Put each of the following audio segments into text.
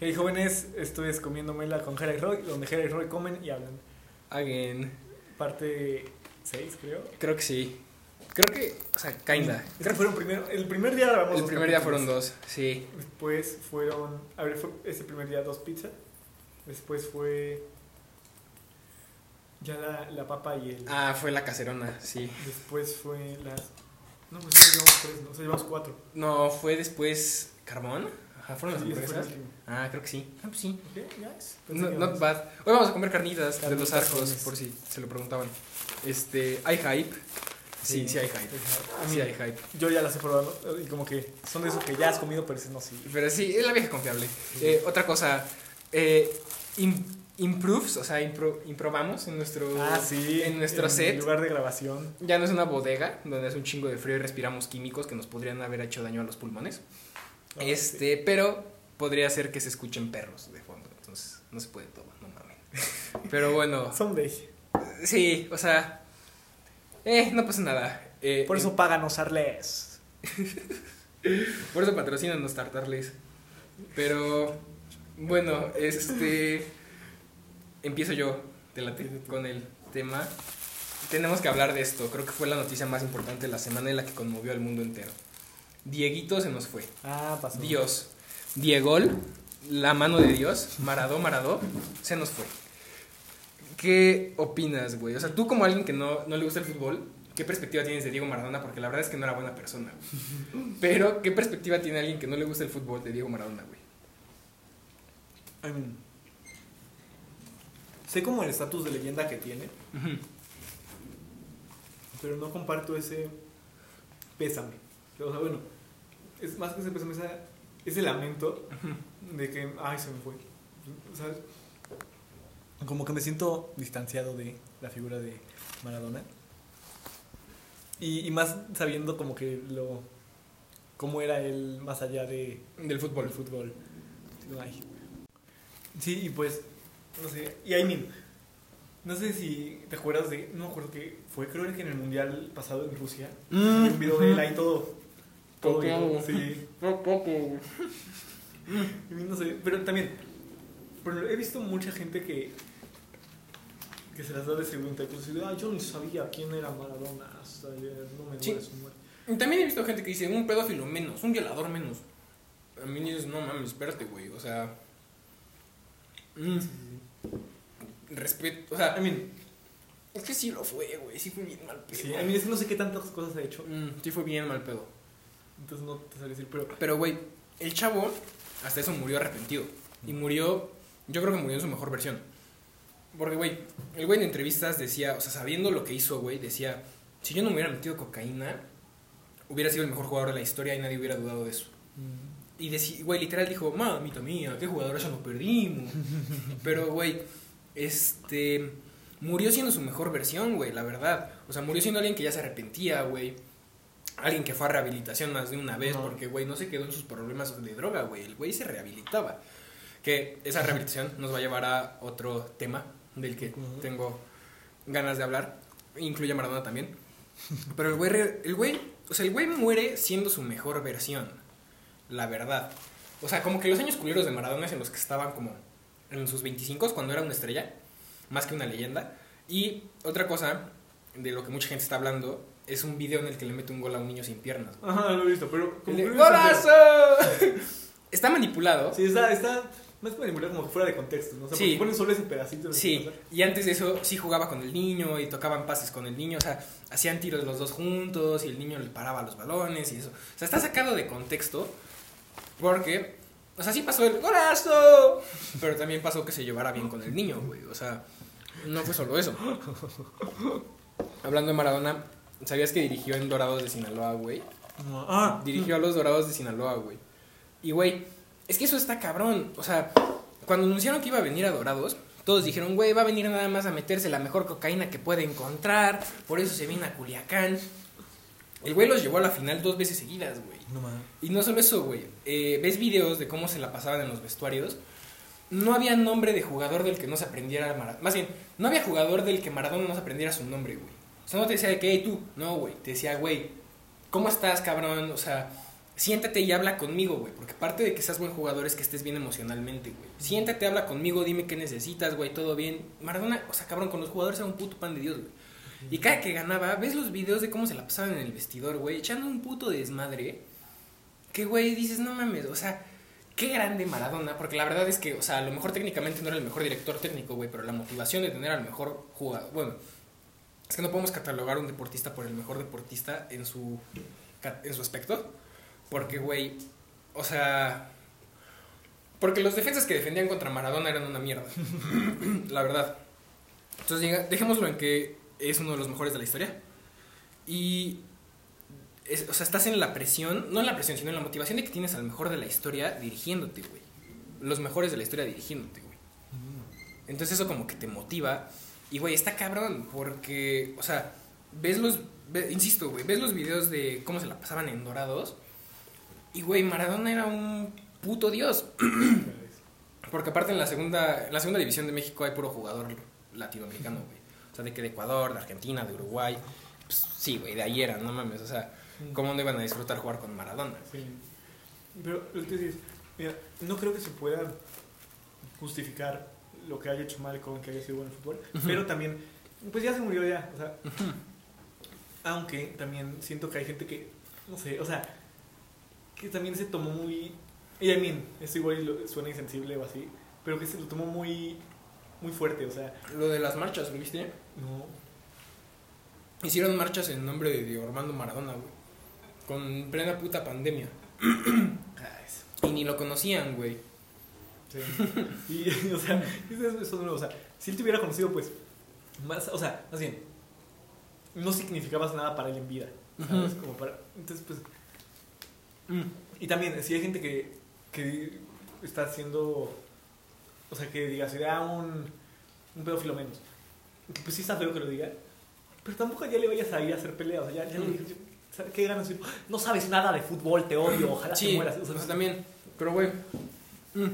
Hey jóvenes, esto es Comiéndomela con Jera y Roy, donde Jera y Roy comen y hablan. Again. Parte 6, creo. Creo que sí. Creo que, o sea, kinda. Es que fueron primero, el primer día grabamos El primer día fueron dos, sí. Después fueron, a ver, fue ese primer día dos pizzas. Después fue ya la, la papa y el... Ah, fue la caserona, sí. Después fue las... No, pues solo llevamos tres, no, o sea, llevamos cuatro. No, fue después Carbón. Ajá, fueron las Sí, hamburguesas. Ah, creo que sí. Ah, pues sí. Ok, ya es. Pensé No, not bad. Hoy vamos a comer carnitas, de los Carnitas arcos, por si se lo preguntaban. Este, ¿hay hype? Sí, sí hay hype. Sí hay hype. Yo ya las he probado y como que son de esos que ya has comido, pero ese no sí. Pero sí, es la vieja confiable. Eh, otra cosa, eh, im- improves, o sea, impro- improbamos en nuestro, Ah, sí. en nuestro en set. lugar de grabación. Ya no es una bodega donde hace un chingo de frío y respiramos químicos que nos podrían haber hecho daño a los pulmones. Ah, este, pero podría ser que se escuchen perros de fondo. Entonces, no se puede todo, no mames. Pero bueno. Someday. sí, o sea, eh, no pasa nada. Eh, Por eso páganos, Arles. Por eso patrocinan los tartarles. Pero bueno, este empiezo yo te late, con el tema. Tenemos que hablar de esto. Creo que fue la noticia más importante de la semana y la que conmovió al mundo entero. Dieguito se nos fue. Ah, pasó. Dios. Diegol, la mano de Dios, Maradó, Maradó, se nos fue. ¿Qué opinas, güey? O sea, tú como alguien que no, no le gusta el fútbol, ¿qué perspectiva tienes de Diego Maradona? Porque la verdad es que no era buena persona. güey. Pero, ¿qué perspectiva tiene alguien que no le gusta el fútbol de Diego Maradona, güey? I mean, sé como el estatus de leyenda que tiene, pero no comparto ese pésame. O sea, bueno, es más que ese pésame, esa- ese lamento de que, ay, se me fue. ¿Sabes? Como que me siento distanciado de la figura de Maradona. Y, y más sabiendo como que lo... cómo era él más allá de, Del fútbol. el fútbol. Ay. Sí, y pues, no sé, y I mean, no sé si te acuerdas de, no me acuerdo que fue, creo que en el mundial pasado en Rusia, Mm, un video de él ahí todo, todo, sí, no sé, pero también, pero he visto mucha gente que, que se las da de segunda, dice, ah, yo ni sabía quién era Maradona hasta ayer, no me Sí. duele su muerte. También he visto gente que dice, un pedófilo menos, un violador menos. A mí dices, no mames, espérate, güey. O sea... mm, respeto, o sea, I mean, es que sí lo fue, güey. Sí fue bien mal pedo. sí, I mean, es que no sé qué tantas cosas ha hecho, Mm, sí fue bien mal pedo. Entonces no te sabría decir, pero... Pero, güey, el chavo hasta eso murió arrepentido. Y murió, yo creo que murió en su mejor versión. Porque, güey, el güey en entrevistas decía, o sea, sabiendo lo que hizo, güey, decía, si yo no me hubiera metido cocaína, hubiera sido el mejor jugador de la historia y nadie hubiera dudado de eso. Y, güey, literal dijo, mamita mía, qué jugador ya nos perdimos. Pero, güey, este, murió siendo su mejor versión, güey, la verdad. O sea, murió siendo alguien que ya se arrepentía, güey. Alguien que fue a rehabilitación más de una vez, Ajá. porque, güey, no se quedó en sus problemas de droga, güey. El güey se rehabilitaba. Que esa rehabilitación nos va a llevar a otro tema del que Ujú. tengo ganas de hablar. Incluye a Maradona también. Pero el güey, el güey, o sea, el güey muere siendo su mejor versión. La verdad. O sea, como que los años culeros de Maradona es en los que estaban como en sus 25 cuando era una estrella, más que una leyenda. Y otra cosa de lo que mucha gente está hablando es un video en el que le mete un gol a un niño sin piernas. güey. Ajá, lo he visto, pero... Como de, ¡Golazo! está manipulado. Sí, está, está más manipulado como que fuera de contexto, ¿no? O sea, Sí. porque ponen solo ese pedacito. de Sí, y antes de eso sí jugaba con el niño y tocaban pases con el niño, o sea, hacían tiros los dos juntos y el niño le paraba los balones y eso. O sea, está sacado de contexto porque, o sea, sí pasó el golazo, pero también pasó que se llevara bien con el niño, güey. O sea, no fue solo eso. Hablando de Maradona, ¿sabías que dirigió en Dorados de Sinaloa, güey? No, Ah, Dirigió a los Dorados de Sinaloa, güey. Y, güey, es que eso está cabrón. O sea, cuando anunciaron que iba a venir a Dorados, todos dijeron, güey, va a venir nada más a meterse la mejor cocaína que puede encontrar. Por eso se viene a Culiacán. El güey los llevó a la final dos veces seguidas, güey. no mames. Y no solo eso, güey. Eh, ¿Ves videos de cómo se la pasaban en los vestuarios? No había nombre de jugador del que no se aprendiera Maradona. Más bien, no había jugador del que Maradona no se aprendiera su nombre, güey. O sea, no te decía de que, hey, tú. No, güey. Te decía, güey, ¿cómo estás, cabrón? O sea, siéntate y habla conmigo, güey. Porque parte de que seas buen jugador es que estés bien emocionalmente, güey. Siéntate, habla conmigo, dime qué necesitas, güey, todo bien. Maradona, o sea, cabrón, con los jugadores era un puto pan de Dios, güey. Y cada que ganaba, ves los videos de cómo se la pasaban en el vestidor, güey, echando un puto desmadre. Que, güey, dices, no mames, o sea, qué grande Maradona. Porque la verdad es que, o sea, a lo mejor técnicamente no era el mejor director técnico, güey, pero la motivación de tener al mejor jugador, bueno, es que no podemos catalogar a un deportista por el mejor deportista en su, en su aspecto. Porque, güey, o sea... Porque los defensas que defendían contra Maradona eran una mierda. la verdad. Entonces, dejémoslo en que es uno de los mejores de la historia. Y... o sea, estás en la presión, no en la presión, sino en la motivación de que tienes al mejor de la historia dirigiéndote, güey. Los mejores de la historia dirigiéndote, güey. Entonces eso como que te motiva. Y, güey, está cabrón, porque, o sea, ves los, insisto, güey, ves los videos de cómo se la pasaban en Dorados y, güey, Maradona era un puto dios. Porque aparte en la segunda, en la segunda división de México hay puro jugador latinoamericano, güey. O sea, de que de Ecuador, de Argentina, de Uruguay. Pues, sí, güey, de ahí era, no mames. O sea, ¿cómo no iban a disfrutar jugar con Maradona? Sí. Pero lo que dices, mira, no creo que se pueda justificar lo que haya hecho mal con que haya sido bueno el fútbol. Pero también, pues ya se murió ya. O sea, aunque también siento que hay gente que, no sé, o sea, que también se tomó muy... Y a mí, esto igual suena insensible o así, pero que se lo tomó muy, muy fuerte, o sea... Lo de las marchas, ¿lo viste? No. Hicieron marchas en nombre de Diego Armando Maradona, güey. Con plena puta pandemia. y ni lo conocían, güey. Sí. Y, o sea, eso, eso, o sea, si él te hubiera conocido, pues, más, o sea, más bien, no significabas nada para él en vida, ¿sabes? Como para, entonces, pues, Mm. Y también, si hay gente que, que está haciendo, o sea, que diga, sería un, un pedófilo menos. Pues sí está feo que lo diga, pero tampoco ya le vayas a ir a hacer peleas. O sea, ya, ya le dije, ¿qué ganas? No sabes nada de fútbol, te odio, ojalá te mueras. O sea, también, pero güey. Mm.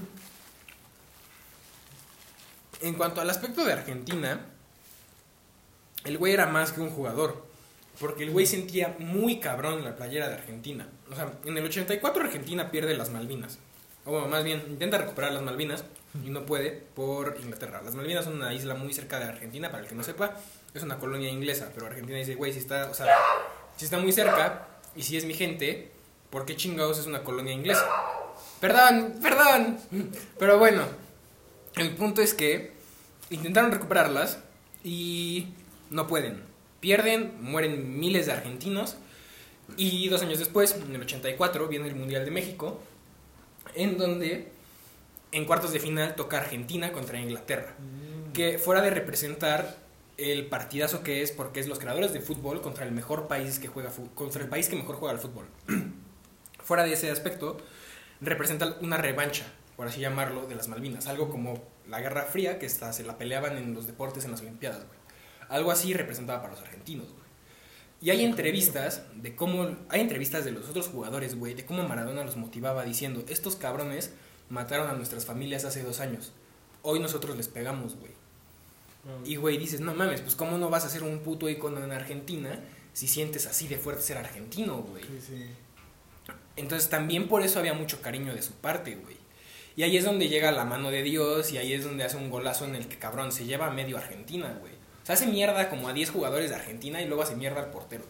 En cuanto al aspecto de Argentina, el güey era más que un jugador. Porque el güey sentía muy cabrón la playera de Argentina. O sea, en el 84 Argentina pierde las Malvinas. O más bien, intenta recuperar las Malvinas y no puede por Inglaterra. Las Malvinas son una isla muy cerca de Argentina, para el que no sepa, es una colonia inglesa. Pero Argentina dice, güey, si está, o sea, si está muy cerca y si es mi gente, ¿por qué chingados es una colonia inglesa? Perdón, perdón. Pero bueno, el punto es que intentaron recuperarlas y no pueden. Pierden, mueren miles de argentinos. Y dos años después, en el 84, viene el Mundial de México, en donde en cuartos de final toca Argentina contra Inglaterra. Mm. Que fuera de representar el partidazo que es, porque es los creadores de fútbol contra el mejor país que juega contra el país que mejor juega al fútbol. fuera de ese aspecto, representa una revancha, por así llamarlo, de las Malvinas. Algo como la Guerra Fría, que se la peleaban en los deportes en las Olimpiadas, güey. Algo así representaba para los argentinos, güey. Y hay entrevistas de cómo. Hay entrevistas de los otros jugadores, güey, de cómo Maradona los motivaba diciendo: Estos cabrones mataron a nuestras familias hace dos años. Hoy nosotros les pegamos, güey. Ah. Y, güey, dices: No mames, pues, ¿cómo no vas a ser un puto icono en Argentina si sientes así de fuerte ser argentino, güey? Sí, sí. Entonces, también por eso había mucho cariño de su parte, güey. Y ahí es donde llega la mano de Dios y ahí es donde hace un golazo en el que, cabrón, se lleva a medio Argentina, güey hace mierda como a 10 jugadores de Argentina y luego hace mierda al portero.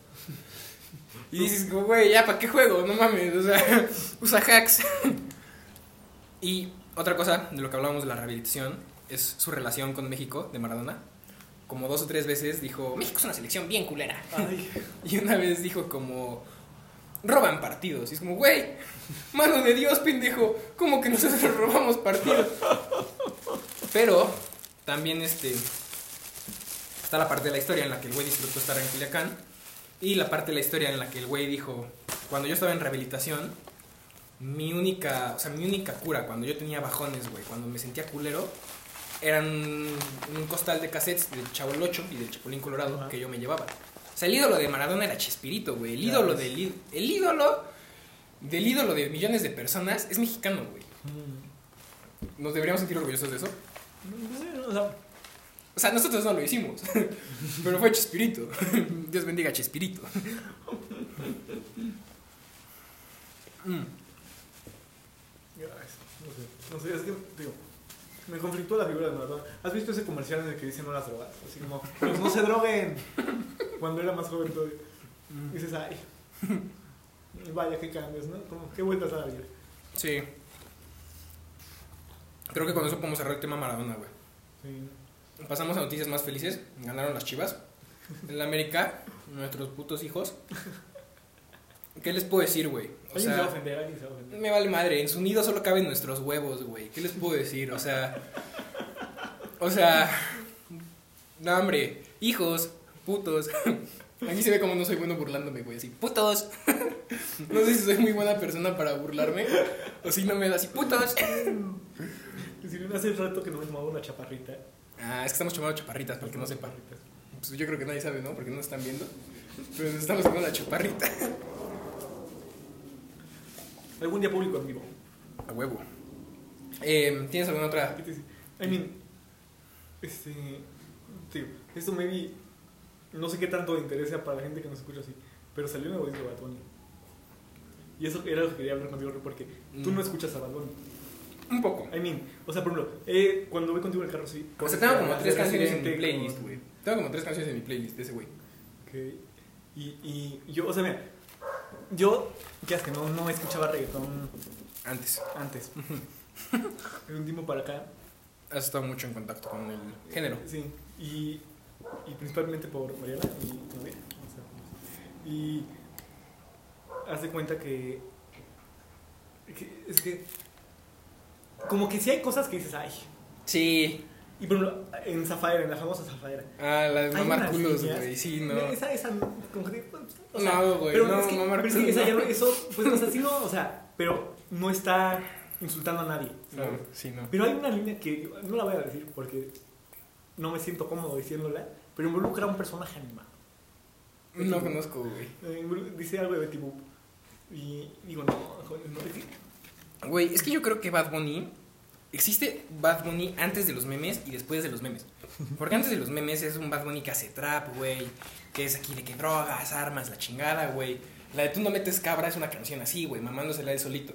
Y dices, güey, ya, ¿para qué juego? No mames, o sea, usa hacks. Y otra cosa de lo que hablábamos de la rehabilitación es su relación con México, de Maradona. Como dos o tres veces dijo, México es una selección bien culera. Y una vez dijo como, roban partidos. Y es como, güey, mano de Dios, pendejo, ¿cómo que nosotros robamos partidos? Pero también este Está la parte de la historia en la que el güey disfrutó estar en Culiacán. Y la parte de la historia en la que el güey dijo, cuando yo estaba en rehabilitación, mi única, o sea, mi única cura cuando yo tenía bajones, güey, cuando me sentía culero, eran un costal de cassettes del Chavo 8 y del Chapulín Colorado que yo me llevaba. O sea, el ídolo de Maradona era Chespirito, güey. El ídolo del el ídolo del ídolo de millones de personas es mexicano, güey. Mm. ¿Nos deberíamos sentir orgullosos de eso? No, no, o sea, nosotros no lo hicimos, pero fue Chespirito. Dios bendiga a Chespirito. Mm. No sé, no sé, es que, digo, me conflictó la figura de Maradona. ¿Has visto ese comercial en el que dicen no las drogas? Así como, pues no se droguen. Cuando era más joven todavía. Mm. Dices, ay, vaya, qué cambios, ¿no? Como, qué vueltas a la vida. Sí. Creo que con eso podemos cerrar el tema Maradona, güey. Sí. Pasamos a noticias más felices. Ganaron las chivas. En la América, nuestros putos hijos. ¿Qué les puedo decir, güey? O Alguien se va a sea, ofender, alguien se va a ofender. me vale madre. En su nido solo caben nuestros huevos, güey. ¿Qué les puedo decir? O sea. O sea. No, hombre. Hijos, putos. Aquí se ve como no soy bueno burlándome, güey. Así, putos. No sé si soy muy buena persona para burlarme. O si no me da así, putos. Si hace rato que no me tomaba una chaparrita. Ah, es que estamos tomando chaparritas, para que no sepa. Pues yo creo que nadie sabe, ¿no? Porque no nos están viendo. Pero nos estamos tomando la chaparrita. Algún día público en vivo. A huevo. Eh, ¿Tienes alguna otra? I mean, este, tío, esto maybe, no sé qué tanto interesa para la gente que nos escucha así, pero salió un nuevo disco de Bad Bunny. Y eso era lo que quería hablar contigo, porque tú Mm. no escuchas a Bad Bunny. Un poco. I mean, o sea, por ejemplo, eh, cuando voy contigo en el carro, sí. O sea, tengo como tres canciones en mi playlist, güey. Tengo como tres canciones en mi playlist de ese güey. Ok. Y, y yo, o sea, mira, yo, ¿qué es que no, no escuchaba reggaetón Antes. antes. De un tiempo para acá. Has estado mucho en contacto con el género. Sí, y, y principalmente por Mariana y tu novia. sea, y haz de cuenta que, que- es que como que sí hay cosas que dices, ay. Sí. Y por ejemplo, en Zafaira, en la famosa Zafaira. Ah, la de mamar culos, güey. Sí, no. Esa, esa, como que, o sea, No, güey, pero no, es que, mamar pero es que culos, no. no- eso, pues, o sea, sí no, o sea, pero no está insultando a nadie, No, ¿sabes? sí, no. Pero hay una línea que no la voy a decir porque no me siento cómodo diciéndola, pero involucra a un personaje animado. No conozco, güey. Eh, Dice algo de Betty Boop. Y digo, no, joder, no, es Güey, es que yo creo que Bad Bunny. Existe Bad Bunny antes de los memes y después de los memes. Porque antes de los memes es un Bad Bunny que hace trap, güey. Que es aquí de que drogas, armas, la chingada, güey. La de tú no metes cabra es una canción así, güey, mamándosela de solito.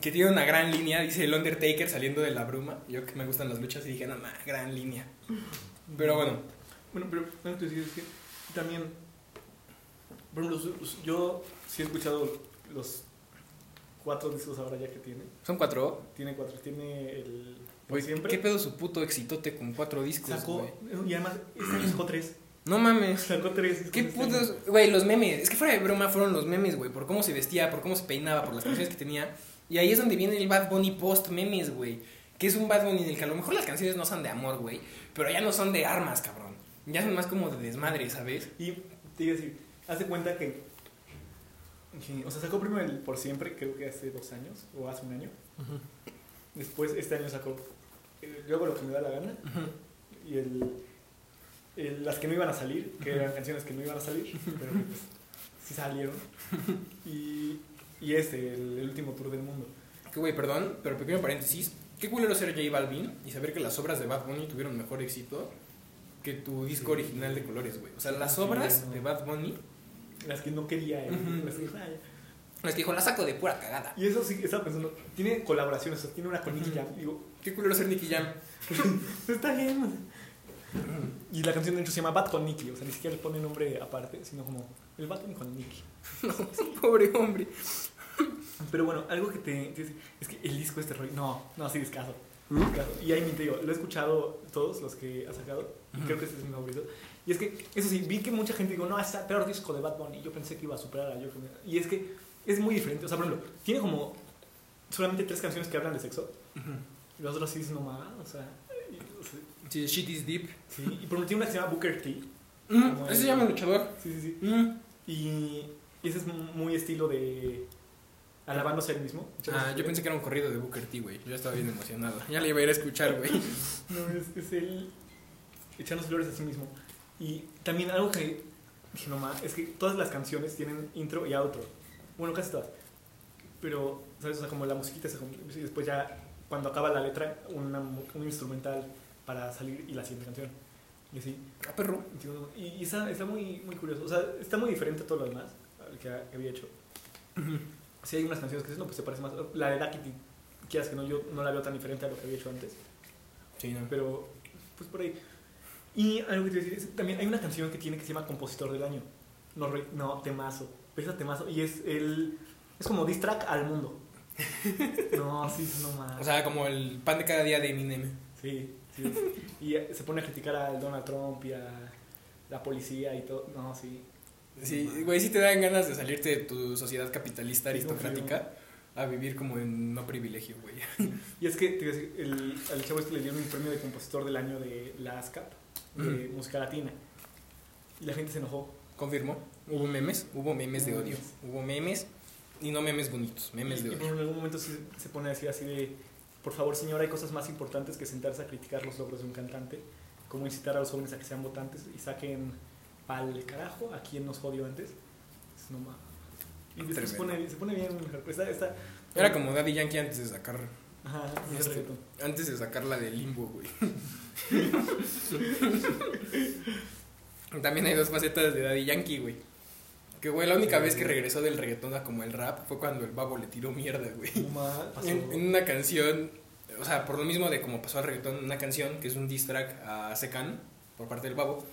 Que tiene una gran línea, dice el Undertaker saliendo de la bruma. Yo que me gustan las luchas y dije, no, ma, gran línea. Pero bueno, Bueno, pero lo que decir que también, por ejemplo, yo sí he escuchado los cuatro discos ahora ya que tiene. son cuatro. Tiene cuatro, tiene el... Güey, siempre. ¿qué pedo su puto exitote con cuatro discos, Sacó, güey? y además, este sacó tres. No mames. Sacó tres. ¿Qué este putos? Güey, los memes. Es que fuera de broma fueron los memes, güey. Por cómo se vestía, por cómo se peinaba, por las canciones que tenía. Y ahí es donde viene el Bad Bunny post memes, güey. Que es un Bad Bunny en el que a lo mejor las canciones no son de amor, güey. Pero ya no son de armas, cabrón. Ya son más como de desmadre, ¿sabes? Y te iba a decir, hace cuenta que- o sea, sacó primero el Por Siempre, creo que hace dos años, o hace un año. Después, este año sacó Yo hago lo que me da la gana, y el, el- las que no iban a salir, que eran canciones que no iban a salir, pero que pues sí salieron. Y, y este, el, el último tour del mundo. Que, güey, perdón, pero pequeño paréntesis. Qué culero ser J Balvin y saber que las obras de Bad Bunny tuvieron mejor éxito que tu disco original de colores, güey. O sea, las obras de Bad Bunny, Las que no quería, él, Ujú. las que, "Ay". las que dijo, la saco de pura cagada. Y eso sí, estaba pensando, tiene colaboraciones, o sea, tiene una con Nicky Jam. Digo, Qué culero ser Nicky Jam. Está bien. Y la canción de hecho se llama Bad con Nicky, o sea, ni siquiera le pone nombre aparte, sino como el Bunny con Nicky. Pobre hombre. Pero bueno, algo que te, es que el disco este rollo, no, no, sí, descaso. ¿Mm? Y ahí te digo, lo he escuchado todos los que ha sacado, creo que este es mi favorito. Y es que, eso sí, vi que mucha gente dijo, no, es el peor disco de Bad Bunny, y yo pensé que iba a superar a yo. Y es que es muy diferente, o sea, por ejemplo, tiene como solamente tres canciones que hablan de sexo, y los otros sí dicen, no más, o sea, y, o sea, Sí, shit is deep. sí, y por ejemplo, tiene una que se llama Booker T. Mm, ese el- se llama luchador. Sí, sí, sí. Mm. Y, ese es muy estilo de alabándose a él mismo. Ah, yo pensé que era un corrido de Booker T, güey. Yo estaba bien emocionado. Ya le iba a ir a escuchar, güey. No, es, es él echándose flores a sí mismo. Y también algo que dije, no más, es que todas las canciones tienen intro y outro. Bueno, casi todas. Pero, ¿sabes? O sea, como la musiquita, se- y después ya, cuando acaba la letra, una un instrumental para salir y la siguiente canción. Y así. Ah, perro. Y, y está, está muy, muy curioso. O sea, está muy diferente a todo lo demás al que había hecho. Sí, hay unas canciones que dicen, no, pues se parece más. La de Ducky, quieras que no, yo no la veo tan diferente a lo que había hecho antes. Sí, no. Pero, pues por ahí. Y algo que te a decir es, también hay una canción que tiene que se llama Compositor del Año. No, re- no temazo. Pero esa temazo. Y es el. Es como diss track al mundo. No, sí, no más. O sea, como el pan de cada día de Eminem. Sí, sí. Y se pone a criticar al Donald Trump y a la policía y todo. No, sí. Sí, güey, sí te dan ganas de salirte de tu sociedad capitalista aristocrática a vivir como en no privilegio, güey. Y es que te a el, al chavo este le dieron un premio de compositor del año de la ASCAP, de música latina. Y la gente se enojó. ¿Confirmó? ¿Hubo memes? Hubo memes de odio. Hubo memes y no memes bonitos, memes de Y odio. en algún momento sí se pone a decir así de, por favor señor, hay cosas más importantes que sentarse a criticar los logros de un cantante, como incitar a los jóvenes a que sean votantes y saquen pa'l carajo a quien nos jodió antes. Es no Y después se pone, se pone bien, está, está, Era como Daddy Yankee antes de sacar Ajá, Este, antes de sacar la de Limbo, güey. También hay dos facetas de Daddy Yankee, güey. Que, güey, la única vez que regresó del reggaetón a como el rap fue cuando el babo le tiró mierda, güey. En, en una canción, o sea, por lo mismo de como pasó al reggaetón, una canción que es un diss track a Secan por parte del babo.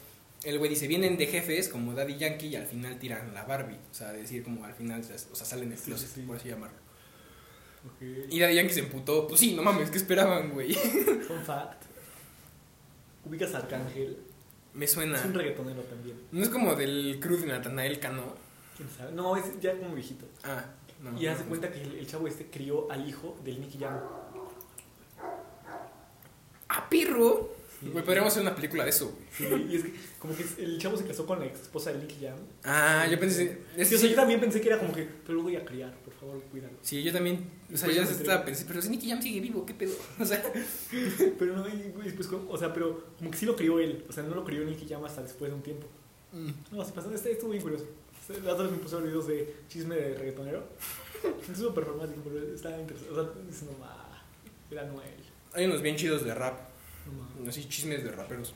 El güey dice, vienen de jefes como Daddy Yankee y al final tiran la Barbie. O sea, decir como al final, o sea, salen del Sí, closet, sí, sí. por así llamarlo. Ok. Y Daddy Yankee se emputó. Pues sí, no mames, ¿qué esperaban, güey? Fun fact. Ubicas a Arcángel. Me Es suena. un reggaetonero también. No es como del crew de Natanael Cano. ¿Quién sabe? No, es ya como viejito. Ah, no. y no, hace no. cuenta que el, el chavo este crió al hijo del Nicky Jam. ¡Ah, pirro! Güey, podríamos hacer una película de eso, güey. Y es que como que el chavo se casó con la ex esposa del Nicky Jam. Ah, yo pensé. Es Sí, o sea, yo también pensé que era como que, pero lo voy a criar, por favor, cuídalo. sí, yo también. O sea, Pues yo estaba pensé, pero si Nicky Jam sigue vivo, ¿qué pedo? O sea, Pero no, güey, pues, o sea, pero como que sí lo crió él. O sea, no lo crió Nicky Jam hasta después de un tiempo. No, se pasó, este estuvo bien curioso. La otra vez me puse videos de chisme de reggaetonero. Es súper romántico, pero está interesante. O sea, dices, no ma, era Noel. hay unos bien chidos de rap. No. Así chismes de raperos.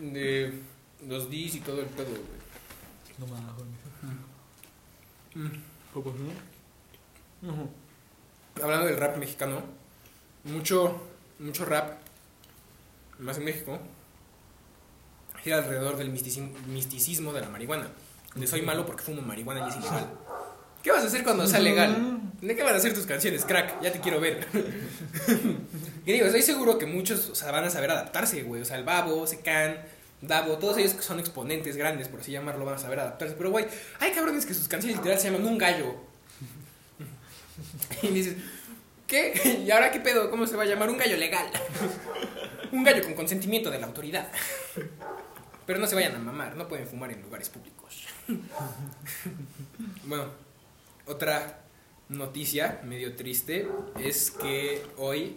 De los D's y todo el pedo, güey. No ma, joder. Mm. Poco, ¿no? Ujú. Hablando del rap mexicano, mucho, mucho rap, más en México, gira alrededor del misticismo, misticismo de la marihuana. De soy malo porque fumo marihuana y es ilegal. ¿Qué vas a hacer cuando sea legal? ¿De qué van a hacer tus canciones, crack? Ya te quiero ver. y digo, estoy seguro que muchos van a saber adaptarse, güey. O sea, el Babo, Secan, Davo, todos ellos que son exponentes grandes, por así llamarlo, van a saber adaptarse. Pero, güey, hay cabrones que sus canciones literal se llaman un gallo. y dices, ¿qué? ¿Y ahora qué pedo? ¿Cómo se va a llamar? Un gallo legal. un gallo con consentimiento de la autoridad. Pero no se vayan a mamar, no pueden fumar en lugares públicos. bueno, otra noticia medio triste es que hoy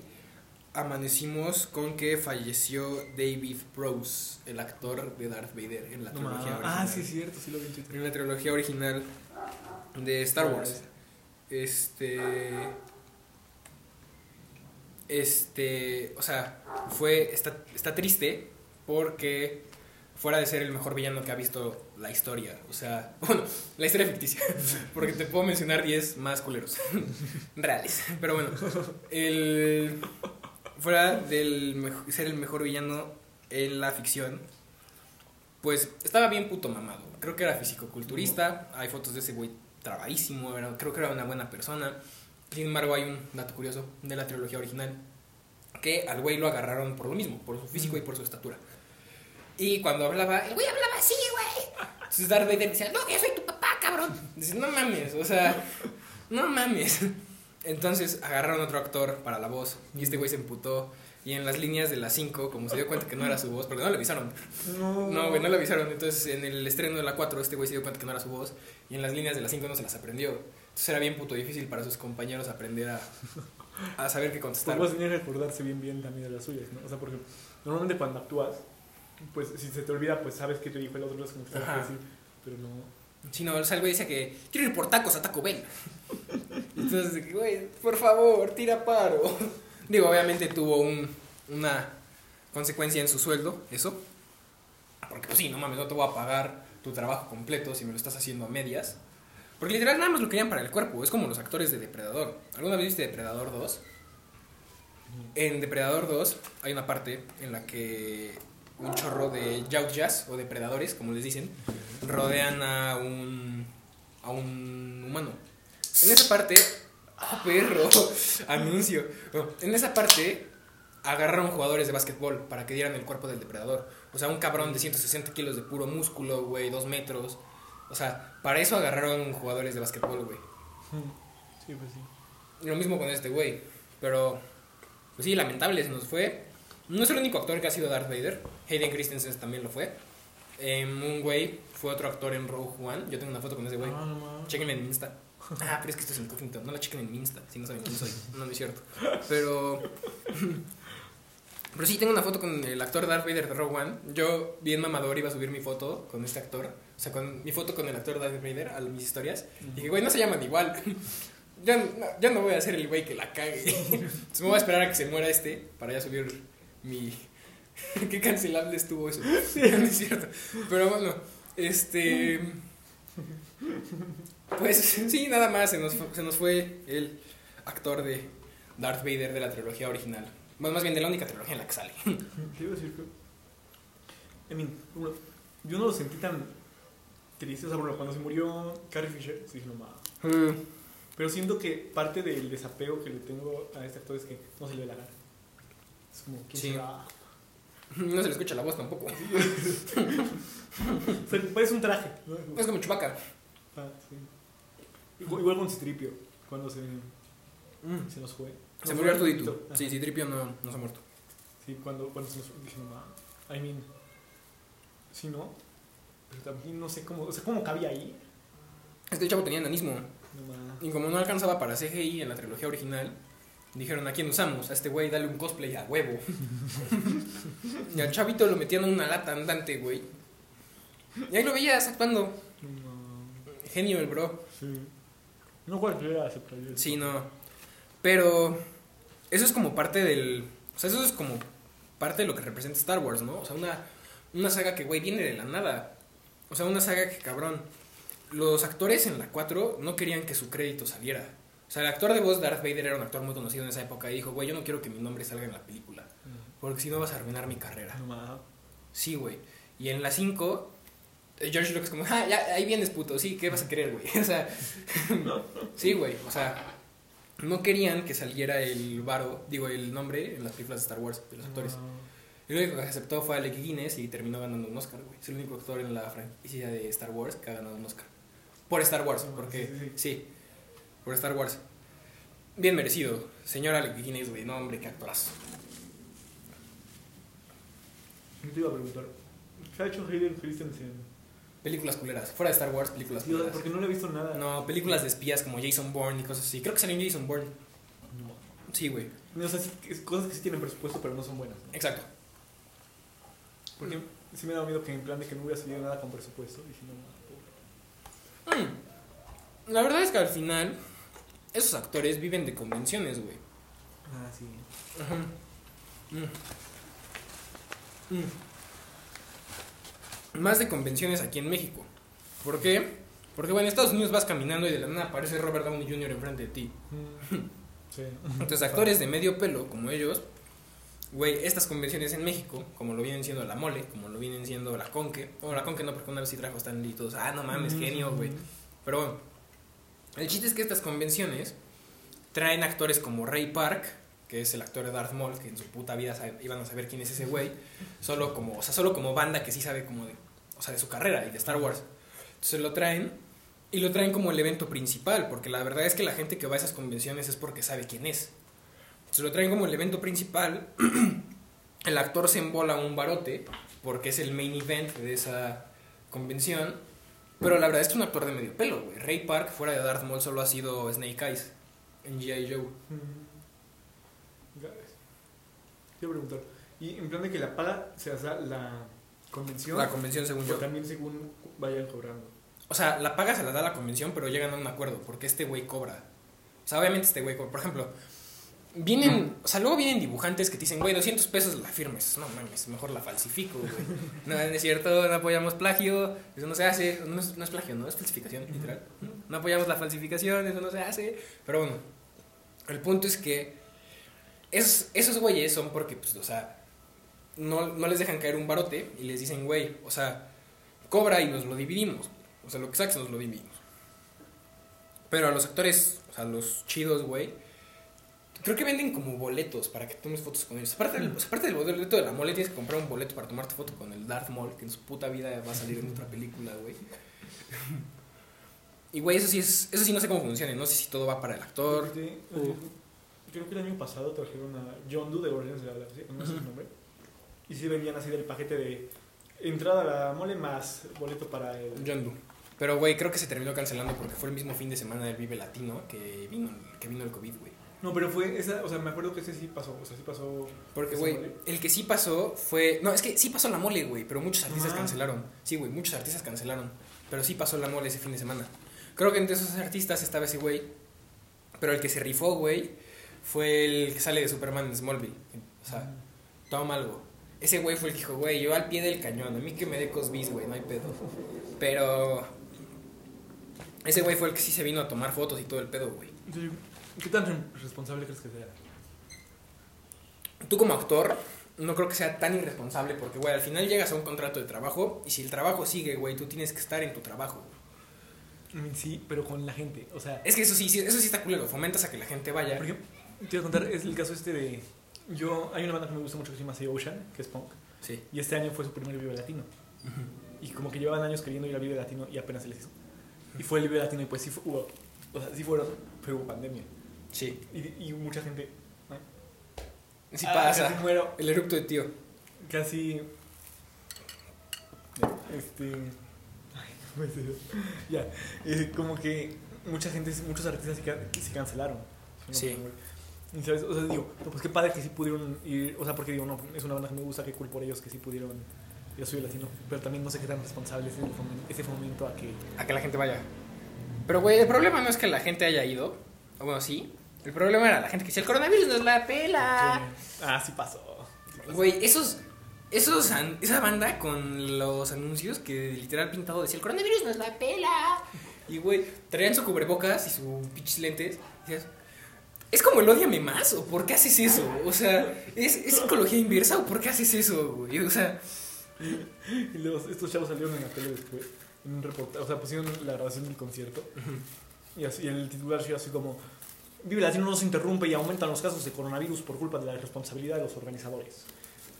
amanecimos con que falleció David Prowse, el actor de Darth Vader en la No trilogía ma. original. Ah, sí, es cierto, sí lo vi en. En la trilogía original de Star Wars. Este. Este. O sea, fue. Está, está triste porque. Fuera de ser el mejor villano que ha visto la historia. O sea, bueno, la historia ficticia. Porque te puedo mencionar 10 más culeros. Reales. Pero bueno, el. Fuera del ser el mejor villano en la ficción, pues estaba bien puto mamado. Creo que era fisicoculturista. Hay fotos de ese güey trabadísimo. era- creo que era una buena persona. Sin embargo, hay un dato curioso de la trilogía original. Que al güey lo agarraron por lo mismo, por su físico y por su estatura. Y cuando hablaba, el güey hablaba así, güey. Entonces Darth Vader decía, no, yo soy tu papá, cabrón. Dice, no mames, o sea, no mames. Entonces agarraron otro actor para la voz y este güey se emputó. Y en las líneas de las 5, como se dio cuenta que no era su voz, porque no le avisaron, No, no, güey, no le avisaron. Entonces, en el estreno de la 4, este güey se dio cuenta que no era su voz. Y en las líneas de la 5 no se las aprendió. Entonces, era bien puto difícil para sus compañeros aprender a, a saber qué contestar. Pues vas a tener que recordarse bien bien también de las suyas, ¿no? O sea, porque normalmente cuando actúas, pues si se te olvida, pues sabes qué te dijo el otro, es como que sabes Ajá. decir, pero no. Si no, o sea, el güey decía que quiero ir por tacos a Taco Bell. Entonces, güey, por favor, tira paro. Digo, obviamente tuvo un, una consecuencia en su sueldo, eso. Porque, pues sí, no mames, no te voy a pagar tu trabajo completo si me lo estás haciendo a medias. Porque literal nada más lo querían para el cuerpo. Es como los actores de Depredador. ¿Alguna vez viste Depredador 2? En Depredador 2 hay una parte en la que un chorro de yautjas o depredadores, como les dicen, rodean a un, a un humano. En esa parte, ¡ah, perro! Anuncio. En esa parte agarraron jugadores de básquetbol para que dieran el cuerpo del depredador. O sea, un cabrón de 160 kilos de puro músculo, güey, dos metros. O sea, para eso agarraron jugadores de básquetbol, güey. Sí, pues sí. Lo mismo con este güey. Pero, pues sí, lamentable, se nos fue. No es el único actor que ha sido Darth Vader. Hayden Christensen también lo fue. Eh, un güey fue otro actor en Rogue One. Yo tengo una foto con ese güey. Ah, no. Chequenme en mi Insta. Ah, pero es que esto es incógnito. No la chequen en mi Insta si no saben quién soy. No, no es cierto. Pero. Pero sí, tengo una foto con el actor Darth Vader de Rogue One. Yo, bien mamador, iba a subir mi foto con este actor. O sea, con mi foto con el actor Darth Vader a mis historias. Y dije, güey, no se llaman igual. Ya no, ya no voy a ser el güey que la cague. Entonces me voy a esperar a que se muera este para ya subir mi. Qué cancelable estuvo eso. No es cierto. Pero bueno, este. Pues sí, nada más. Se nos, se nos fue el actor de Darth Vader de la trilogía original. Bueno, más bien de la única trilogía en la que sale. Te iba a decir. I mean, yo no lo sentí tan triste. O sea, bueno, cuando se murió Carrie Fisher, sí no mames. Pero siento que parte del desapego que le tengo a este actor es que no se le ve la cara. Es como, ¿quién Sí. será? No se le escucha la voz tampoco. Parece un traje. ¿no? Es como Chewbacca. Ah, sí. Igual, igual con Citripio, cuando se, se nos fue. Se murió Artudito. Sí, sí, Tripio no, no se ha muerto. Sí, cuando, cuando se nos fue, dije, no. I mean, sí, ¿no? Pero también no sé cómo, o sea, cómo cabía ahí. Este chavo tenía enanismo. No. Y como no alcanzaba para CGI en la trilogía original, dijeron, ¿a quién usamos? A este güey, dale un cosplay a huevo. y al chavito lo metían en una lata andante, güey. Y ahí lo veías actuando. No. Genio el bro. Sí. No cualquiera aceptaría eso. Sí, no. Pero eso es como parte del... O sea, eso es como parte de lo que representa Star Wars, ¿no? O sea, una, una saga que, güey, viene de la nada. O sea, una saga que, cabrón. Los actores en la 4 no querían que su crédito saliera. O sea, el actor de voz Darth Vader era un actor muy conocido en esa época y dijo, güey, yo no quiero que mi nombre salga en la película. Porque si no vas a arruinar mi carrera. No. Sí, güey. Y en la 5, eh, George Lucas como, ah, ya, ahí vienes, puto. Sí, ¿qué vas a querer, güey? O sea, sí, güey. O sea, no querían que saliera el varo, digo, el nombre en las películas de Star Wars de los actores. Lo único que aceptó fue Alec Guinness y terminó ganando un Oscar, güey. Es el único actor en la franquicia de Star Wars que ha ganado un Oscar. Por Star Wars, Ah, porque, sí, por Star Wars. Bien merecido, señor Alec Guinness, güey. No, hombre, qué actorazo. Yo te iba a preguntar, ¿qué ha hecho Hayden Christensen? Películas culeras. Fuera de Star Wars, películas culeras. porque no le he visto nada. No, películas de espías como Jason Bourne y cosas así. Creo que salió en Jason Bourne. No. Sí, güey. O sea, es cosas que sí tienen presupuesto, pero no son buenas. ¿no? Exacto. Porque sí me da miedo que en plan de que no hubiera salido nada con presupuesto. Dije, no, no. La verdad es que al final, esos actores viven de convenciones, güey. Ah, sí. Ajá. Mm. Mm. Más de convenciones aquí en México. ¿Por qué? Porque, bueno, en Estados Unidos vas caminando y de la nada aparece Robert Downey Jr. enfrente de ti. Sí. Entonces, actores de medio pelo como ellos, güey, estas convenciones en México, como lo vienen siendo la Mole, como lo vienen siendo la Conque, o la Conque no, porque una vez sí trajo Stanley y todos, ah, no mames, genio, güey. Pero bueno, el chiste es que estas convenciones traen actores como Ray Park, que es el actor de Darth Maul, que en su puta vida iban a saber quién es ese güey, solo como, o sea, solo como banda que sí sabe como de, o sea, de su carrera y de Star Wars. Entonces lo traen y lo traen como el evento principal, porque la verdad es que la gente que va a esas convenciones es porque sabe quién es. Entonces lo traen como el evento principal. el actor se embola un barote, porque es el main event de esa convención. Pero la verdad es que es un actor de medio pelo, güey. Ray Park, fuera de Darth Maul, solo ha sido Snake Eyes en G.I. Joe. A preguntar. Y en plan de que la paga se hace la convención. La convención, según o yo. también según vayan cobrando. O sea, la paga se la da la convención, pero llegan a un acuerdo, porque este güey cobra. O sea, obviamente este güey cobra. Por ejemplo, Vienen, o sea, luego vienen dibujantes que te dicen, güey, 200 pesos la firmes. No mames, mejor la falsifico, güey. No, no es cierto, no apoyamos plagio, eso no se hace. No es, no es plagio, no es falsificación, literal. No apoyamos la falsificación, eso no se hace. Pero bueno, el punto es que esos, esos güeyes son porque, pues, o sea, no, no les dejan caer un barote y les dicen, güey, o sea, cobra y nos lo dividimos. O sea, lo que saques nos lo dividimos. Pero a los actores, o sea, los chidos, güey, creo que venden como boletos para que tomes fotos con ellos. Aparte del, o sea, aparte del boleto de la mole, tienes que comprar un boleto para tomarte foto con el Darth Maul, que en su puta vida va a salir en otra película, güey. Y, güey, eso sí, es, eso sí no sé cómo funciona. No sé si todo va para el actor. Sí, o- Creo que el año pasado trajeron a John Doe de Guardians de la Galaxia, no sé su nombre. Y sí venían así del paquete de entrada a la mole más boleto para el. John Doe. Pero, güey, creo que se terminó cancelando porque fue el mismo fin de semana del Vive Latino que vino, que vino el COVID, güey. No, pero fue esa, o sea, me acuerdo que ese sí pasó, o sea, sí pasó. Porque, güey, el que sí pasó fue... No, es que sí pasó la mole, güey, pero muchos artistas Ah. cancelaron. Sí, güey, muchos artistas cancelaron. Pero sí pasó la mole ese fin de semana. Creo que entre esos artistas estaba ese güey. Pero el que se rifó, güey, fue el que sale de Superman en Smallville. O sea, toma algo. Ese güey fue el que dijo, güey, yo al pie del cañón. A mí que me dé cosbis, güey, no hay pedo. Pero... Ese güey fue el que sí se vino a tomar fotos y todo el pedo, güey. Sí, ¿Qué tan responsable crees que sea? Tú como actor, no creo que sea tan irresponsable porque, güey, al final llegas a un contrato de trabajo y si el trabajo sigue, güey, tú tienes que estar en tu trabajo. Mm, Sí, pero con la gente, o sea. Es que eso sí, sí, eso sí está culero, fomentas a que la gente vaya. Por ejemplo, te voy a contar, es el caso este de. Yo, hay una banda que me gusta mucho que se llama Say Ocean, que es punk, Sí. y este año fue su primer Vive Latino. Y como que llevaban años queriendo ir al Vive Latino y apenas se les hizo. Y fue el Vive Latino y pues sí fue, hubo, o sea, sí fueron, pero hubo pandemia. Sí. Y, y mucha gente. Sí ah, pasa. Casi muero. El eructo de tío. Casi. Este. Ay, no ser. Ya. eh, como que mucha gente, muchos artistas se, se cancelaron. Sí. Y, ¿sabes? O sea, digo, pues qué padre que sí pudieron ir. O sea, porque digo, no, es una banda que me gusta, qué cool por ellos que sí pudieron. Yo soy latino, pero también no sé qué tan responsable es ese fomento a que. A que la gente vaya. Pero, güey, el problema no es que la gente haya ido. O bueno, sí. El problema era la gente que decía, el coronavirus nos la pela. Ah, sí pasó. sí pasó. Güey, esos, esos, esa banda con los anuncios que literal pintado decía el coronavirus nos la pela. Y güey, traían su cubrebocas y sus pinches lentes. Y decías, ¿es como el odiame más? ¿O por qué haces eso? O sea, ¿es, ¿es psicología inversa o por qué haces eso, güey? O sea, Y los, estos chavos salieron en la tele después, en un reportaje, o sea, pusieron la grabación del concierto. Y así el titular sí así como Vive Latino no se interrumpe y aumentan los casos de coronavirus por culpa de la irresponsabilidad de los organizadores.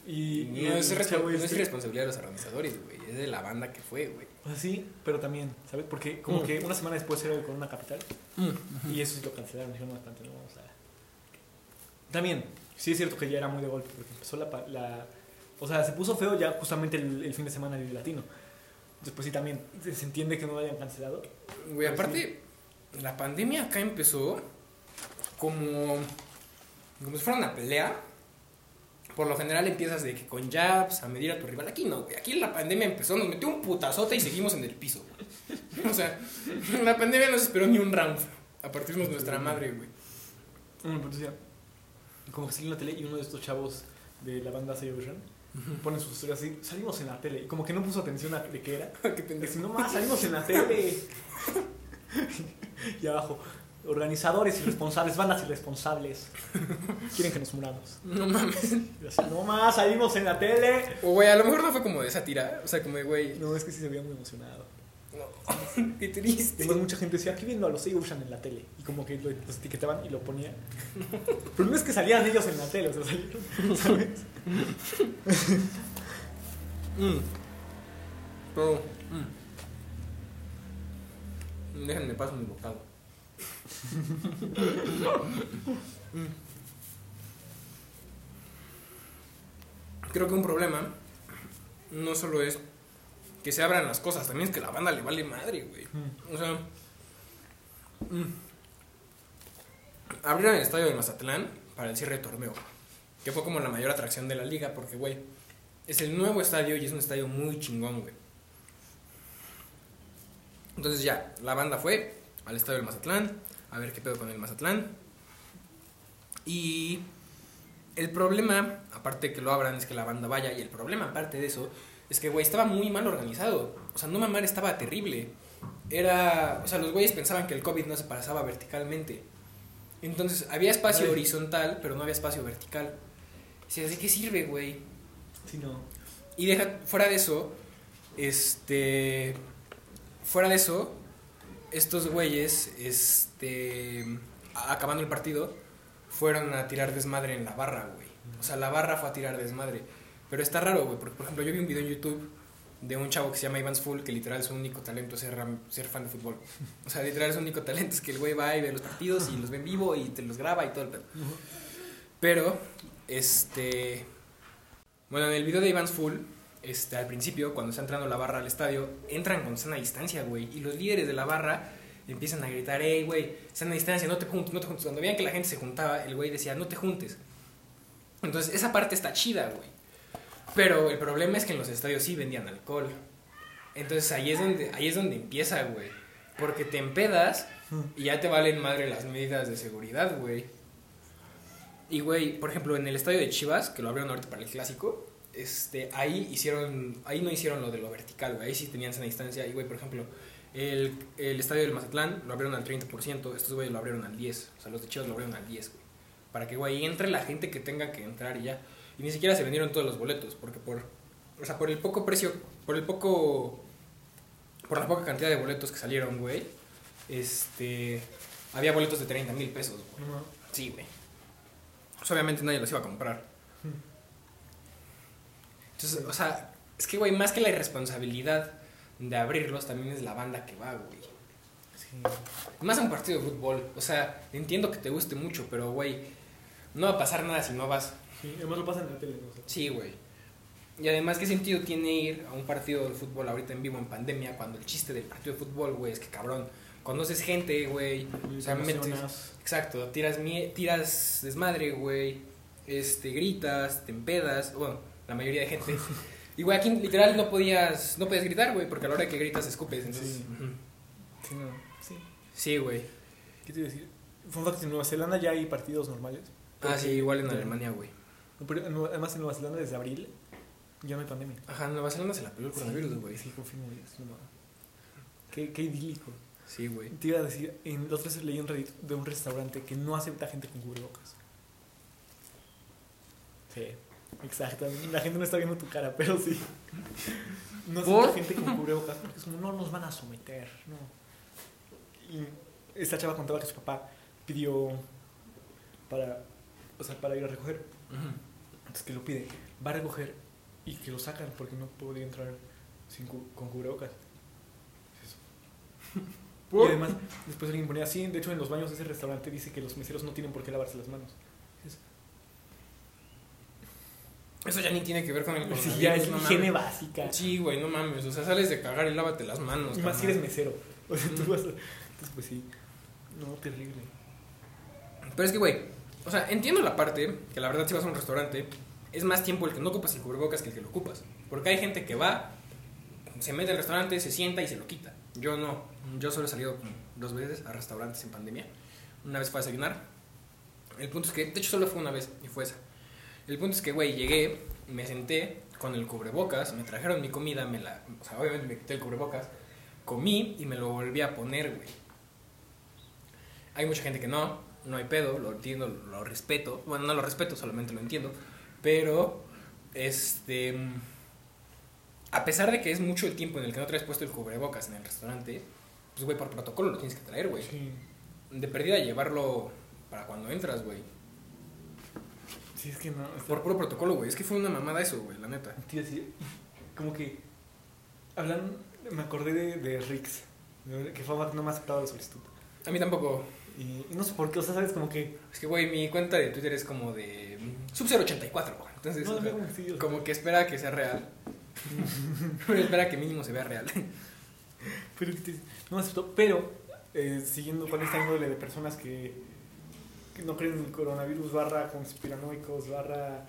Y, no es, el chavo no es este- irresponsabilidad de los organizadores, güey. Es de la banda que fue, güey. sea, sí, pero también, ¿sabes? Porque como Mm. que una semana después era el Corona Capital y eso sí lo cancelaron, dijeron bastante, no vamos a... También, sí es cierto que ya era muy de golpe porque empezó la... la o sea, se puso feo ya justamente el, el fin de semana del Latino. Después sí también se entiende que no lo hayan cancelado. Güey, Pues aparte, la pandemia acá empezó como, como si fuera una pelea. Por lo general empiezas de que con jabs a medir a tu rival. Aquí no, güey. Aquí la pandemia empezó, nos metió un putazote y seguimos en el piso. güey. O sea, la pandemia no se esperó ni un round. A partirnos nuestra madre, güey. Como que salió en la tele y uno de estos chavos de la banda Say Ocean pone sus historias así, salimos en la tele. Y como que no puso atención a de qué era. Dice, no más, salimos en la tele. y abajo, organizadores irresponsables, bandas irresponsables. Quieren que nos muramos. No mames. Así, no más, salimos en la tele. O, güey, a lo mejor no fue como de esa tira. O sea, como de, güey, No, es que sí se veía muy emocionado. no. Qué triste. Además, mucha gente decía, aquí viendo a los Ocean en la tele. Y como que lo- los etiquetaban y lo ponían. Pero no es que salían ellos en la tele, o sea, salieron, ¿sabes? Mm. Pero, mm. Déjenme paso mi bocado. Mm. Creo que un problema no solo es que se abran las cosas, también es que la banda le vale madre, güey. O sea, mm. abrieron el estadio de Mazatlán para el cierre de torneo, que fue como la mayor atracción de la liga, porque, güey, es el nuevo estadio y es un estadio muy chingón, güey. Entonces ya, la banda fue al estadio del Mazatlán, a ver qué pedo con el Mazatlán. Y el problema, aparte de que lo abran, es que la banda vaya. Y el problema, aparte de eso, es que, güey, estaba muy mal organizado. O sea, no mamar estaba terrible. Era. O sea, los güeyes pensaban que el COVID no se pasaba verticalmente. Entonces, había espacio Ay. horizontal, pero no había espacio vertical. O ¿de qué sirve, güey? Sí, no. Y deja, fuera de eso, este. Fuera de eso, estos güeyes, este. Acabando el partido, fueron a tirar desmadre en la barra, güey. O sea, la barra fue a tirar desmadre. Pero está raro, güey, porque por ejemplo, yo vi un video en YouTube de un chavo que se llama Ivans Full, que literal su único talento es ser, fan de fútbol. O sea, literal su único talento es que el güey va y ve los partidos y los ve en vivo y te los graba y todo el pedo. Pero, este. Bueno, en el video de Ivans Full, este, al principio, cuando está entrando la barra al estadio, entran con sana distancia, güey. Y los líderes de la barra empiezan a gritar, hey, güey, sana distancia, no te juntes, no te juntes. Cuando veían que la gente se juntaba, el güey decía, no te juntes. Entonces, esa parte está chida, güey. Pero el problema es que en los estadios sí vendían alcohol. Entonces ahí es donde, ahí es donde empieza, güey. Porque te empedas y ya te valen madre las medidas de seguridad, güey. Y, güey, por ejemplo, en el estadio de Chivas, que lo abrieron ahorita para el clásico, este, ahí hicieron, ahí no hicieron lo de lo vertical, güey. Ahí sí tenían sana distancia. Y, güey, por ejemplo, el, el estadio del Mazatlán lo abrieron al 30%, estos güeyes lo abrieron al 10%. O sea, los de Chivas lo abrieron al 10%, güey. Para que, güey, entre la gente que tenga que entrar y ya. Y ni siquiera se vendieron todos los boletos, porque por, o sea, por el poco precio, por el poco, por la poca cantidad de boletos que salieron, güey, este, había boletos de 30 mil pesos, güey. Sí, güey. Pues obviamente nadie los iba a comprar. Entonces, o sea, es que, güey, más que la irresponsabilidad de abrirlos, también es la banda que va, güey. sí. Más a un partido de fútbol. O sea, entiendo que te guste mucho, pero, güey, no va a pasar nada si no vas. Sí, además lo pasan en la tele, Sí, güey. Y además, ¿qué sentido tiene ir a un partido de fútbol ahorita en vivo en pandemia cuando el chiste del partido de fútbol, güey, es que cabrón, conoces gente, güey, o sea, te metes- exacto, tiras, tiras desmadre, güey, este, gritas, te empedas, bueno, la mayoría de gente. Y, güey, aquí literal no podías, no podías gritar, güey, porque a la hora que gritas escupes, entonces... Sí. Sí, no. Sí. Sí, güey. ¿Qué te iba a decir? Fun fact, en Nueva Zelanda ya hay partidos normales. Ah, sí, igual en Alemania, güey. No, Además, en Nueva Zelanda desde abril ya no hay pandemia. Ajá, en Nueva Zelanda se la peló el coronavirus, güey. Sí, confirmo. Mames. Qué, qué idílico. Sí, güey. Te iba a decir, en los veces leí un Reddit de un restaurante que no acepta gente con cubrebocas. Sí, exacto. La gente no está viendo tu cara, pero sí. No ¿Por? gente con cubrebocas porque es como, no nos van a someter, no. Y esta chava contaba que su papá pidió para, o sea, para ir a recoger. Entonces que lo pide, va a recoger y que lo sacan porque no podía entrar sin cu- con cubrebocas. Eso. Y además, después alguien ponía así, de hecho en los baños de ese restaurante dice que los meseros no tienen por qué lavarse las manos. Eso. Eso ya ni tiene que ver con el Sí, coronavirus, ya es no higiene mames. básica. Sí, güey, no mames. O sea, sales de cagar y lávate las manos. y más si eres mesero. O sea, tú vas a... Entonces, pues sí. No, terrible. Pero es que, güey, o sea, entiendo la parte que la verdad si vas a un restaurante, es más tiempo el que no ocupas el cubrebocas que el que lo ocupas. Porque hay gente que va, se mete al restaurante, se sienta y se lo quita. Yo no. Yo solo he salido dos veces a restaurantes en pandemia. Una vez fue a desayunar. El punto es que, de hecho, solo fue una vez y fue esa. El punto es que, güey, llegué, me senté con el cubrebocas, me trajeron mi comida, me la. O sea, obviamente me quité el cubrebocas, comí y me lo volví a poner, güey. Hay mucha gente que no, no hay pedo, lo entiendo, lo respeto. Bueno, no lo respeto, solamente lo entiendo. Pero, este. A pesar de que es mucho el tiempo en el que no traes puesto el cubrebocas en el restaurante, pues, güey, por protocolo lo tienes que traer, güey. Sí. De perdida llevarlo para cuando entras, güey. Sí, es que no. Por puro protocolo, güey. Es que fue una mamada eso, güey, la neta. A decir, como que hablan, me acordé de, de Rix, que fue no me ha aceptado la solicitud. A mí tampoco. Y, no sé por qué, o sea, sabes, como que... Es que, güey, mi cuenta de Twitter es como de mm, sub 084, güey. Entonces, No, no, sí, como que espera que sea real. espera que mínimo se vea real. Pero no me aceptó, pero eh, siguiendo con esta índole de personas que no creen en el coronavirus, barra conspiranoicos, barra...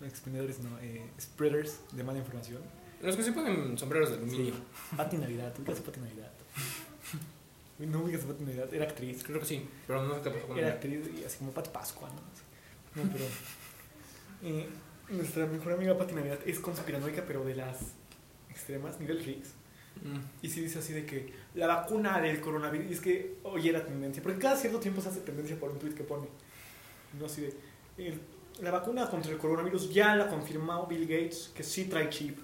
no, expendedores, no, eh, spreaders de mala información. Los que se ponen sombreros de aluminio. Pati Navidad, digas Pati Navidad. No ubicas a Pati Navidad, era actriz. Creo que sí, pero no sé qué pasó con Era actriz y así como Pati Pascua, ¿no? No, pero. eh, nuestra mejor amiga Pati Navidad es conspiranoica, pero de las extremas, nivel Riggs. Mm. Y sí dice así de que la vacuna del coronavirus. Y es que hoy era tendencia. Porque cada cierto tiempo se hace tendencia por un tweet que pone. No así de. el- la vacuna contra el coronavirus ya la confirmó Bill Gates que sí trae chip.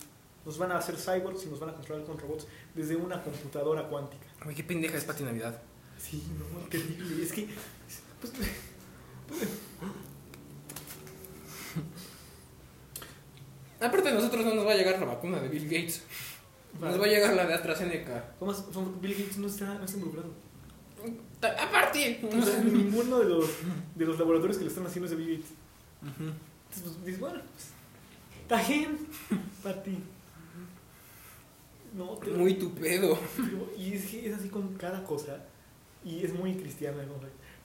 Nos van a hacer cyborgs y nos van a controlar con robots desde una computadora cuántica. Güey, qué pendeja es Pati Navidad. Sí, no, terrible. Es que. Pues, Aparte de nosotros no nos va a llegar la vacuna de Bill Gates. Nos va a llegar la de AstraZeneca. ¿cómo es? Bill Gates no está, no está involucrado. Aparte. O sea, ninguno de los, de los laboratorios que lo están haciendo es de Bill Gates. Ujú. Entonces, pues, dices, bueno, pues, está bien para ti. No, te- Muy tu pedo. Y es que es así con cada cosa. Y es muy cristiana. ¿no?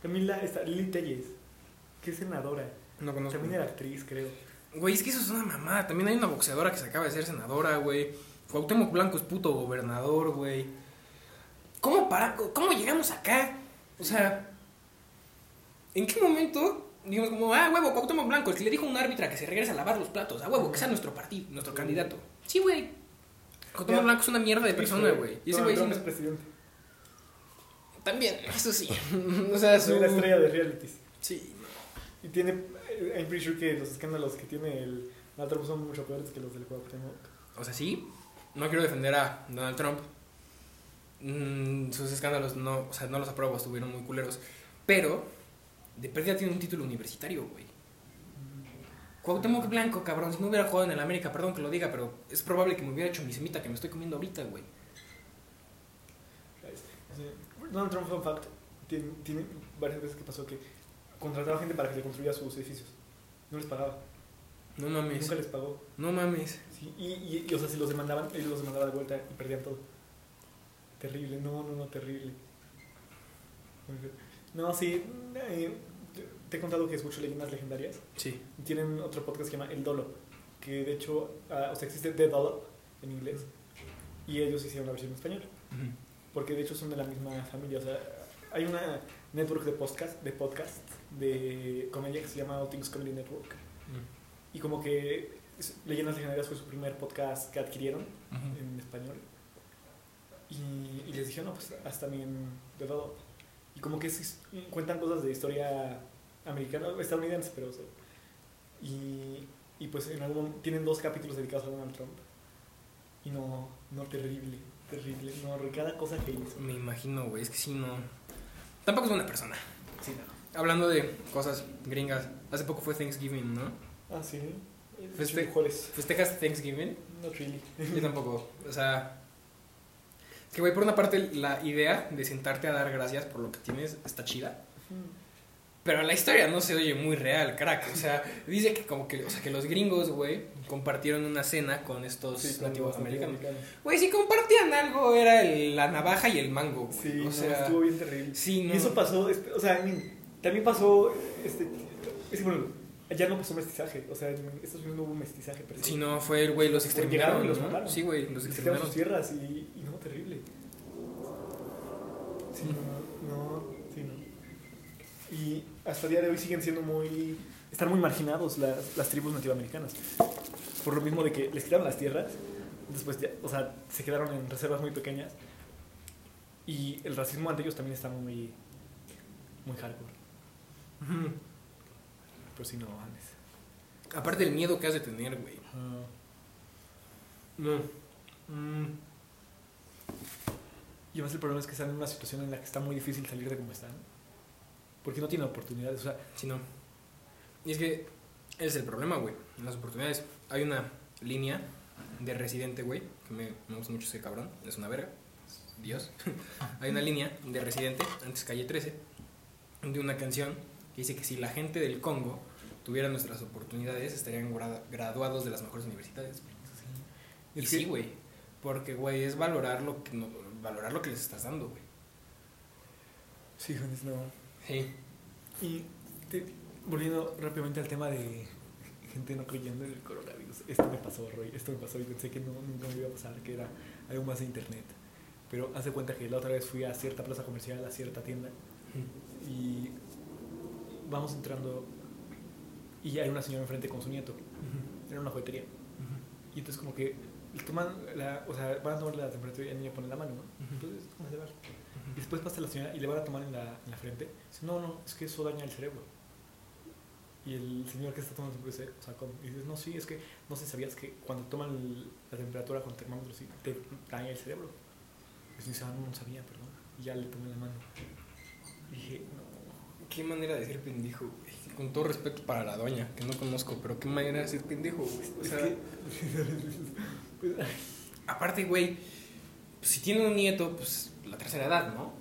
También la, está Lili Telles, que es senadora. No conozco. También era actriz, creo. Güey, es que eso es una mamada. También hay una boxeadora que se acaba de ser senadora, güey. Cuauhtémoc Blanco es puto gobernador, güey. ¿Cómo, para, ¿Cómo llegamos acá? O sea, ¿en qué momento dijimos como, ah, huevo, Cuauhtémoc Blanco, el que le dijo a un árbitra que se regrese a lavar los platos, a huevo, que sea nuestro partido, nuestro candidato? Sí, güey. Cuauhtémoc. Blanco es una mierda de persona, güey. Y ese güey sí- Trump es presidente. también, eso sí. o sea, su... Soy la estrella de realities. Sí, Y tiene. eh, I'm pretty sure que los escándalos que tiene el Donald Trump son mucho peores que los del Cuauhtémoc. O sea, sí, no quiero defender a Donald Trump. Mm, sus escándalos no, o sea, no los apruebo, estuvieron muy culeros. Pero, de pérdida tiene un título universitario, güey. Cuauhtémoc Blanco, cabrón, si no hubiera jugado en el América, perdón que lo diga, pero es probable que me hubiera hecho mi semita que me estoy comiendo ahorita, güey. Donald Trump, fun fact, tiene, tiene varias veces que pasó que contrataba gente para que le construya sus edificios. No les pagaba. No mames, Nunca les pagó. no mames. Sí, y, y, y, o sea, si los demandaban, él los demandaba de vuelta y perdían todo. Terrible, no, no, no, terrible. No, sí, eh, te- he contado que escucho leyendas legendarias. Sí. Tienen otro podcast que se llama El Dolo, que de hecho, ah, o sea, existe The Dollop en inglés, y ellos hicieron la versión en español, porque de hecho son de la misma familia, o sea, hay una network de podcast, de podcast de comedia que se llama All Things Comedy Network, y como que Leyendas Legendarias fue su primer podcast que adquirieron en español, y, y les dijeron, no, pues haz también The Dollop, y como que cuentan cosas de historia americana, estadounidense, pero o sea, y, y pues en algún tienen dos capítulos dedicados a Donald Trump. Y no, no, terrible, terrible. No, cada cosa que hizo. Me imagino, güey, es que sí, no. Tampoco es buena persona. Sí, no. Hablando de cosas gringas, hace poco fue Thanksgiving, ¿no? Ah, sí. Feste-. ¿Festejas Thanksgiving? Not really. Yo tampoco. O sea. Es que, güey, por una parte, la idea de sentarte a dar gracias por lo que tienes está chida. Pero la historia no se oye muy real, crack. O sea, dice que como que, o sea, que los gringos, güey, compartieron una cena con estos Sí, con nativos los americanos. Güey, si compartían algo, era el- la navaja y el mango, güey. Sí, o no, sea, estuvo bien terrible. sí, no. Y eso pasó, o sea, también pasó, este, es bueno, allá no pasó mestizaje, o sea, en Estados Unidos no hubo mestizaje. per se. Si no fue el güey, los Llegaron exterminaron. y los ¿no? mataron. Sí, güey, los exterminaron. sus tierras y, y no, terrible. Sí, no, no, sí, no. Y hasta el día de hoy siguen siendo muy, están muy marginados las, las tribus nativoamericanas. Por lo mismo de que les quitaron las tierras, después ya, o sea, se quedaron en reservas muy pequeñas. Y el racismo ante ellos también está muy, muy hardcore. Pero sí, no. Aparte del miedo que has de tener, güey. No. Mm. Y además el problema es que están en una situación en la que está muy difícil salir de como están. Porque no tienen oportunidades. O sea, Sí, no. Y es que ese es el problema, güey. En las oportunidades hay una línea de residente, güey, que me, me gusta mucho ese cabrón, es una verga. Dios. hay una línea de residente, antes calle 13, de una canción que dice que si la gente del Congo tuviera nuestras oportunidades, estarían gradu- graduados de las mejores universidades. Sí, güey. Porque, güey, es valorar lo que, no- valorar lo que les estás dando, güey. sí, jóvenes, no. Sí. Y te- volviendo rápidamente al tema de gente no creyendo en el coronavirus. Esto me pasó, Roy. Esto me pasó y pensé que no, nunca me iba a pasar, que era algo más de internet. Pero hace cuenta que la otra vez fui a cierta plaza comercial, a cierta tienda, y vamos entrando y hay una señora enfrente con su nieto. Era una juguetería. Y entonces como que toman la, o sea, van a tomar la temperatura y el niño pone la mano, ¿no? Entonces, ¿cómo se va? Y después pasa la señora y le van a tomar en la, en la frente. Dice, no, no, es que eso daña el cerebro. Y el señor que está tomando su o sea, como, y dices, no, sí, es que no sé, sabías que cuando toman el- la temperatura con termómetro, sí, te daña el cerebro. Y dice, ah, no, no sabía, perdón. Y ya le tomé la mano. Y dije, no. Qué manera de ser pendejo, güey. Con todo respeto para la doña, que no conozco, pero qué manera de ser pendejo, güey. O sea, pues, aparte, güey, pues, si tiene un nieto, pues la tercera edad, ¿no?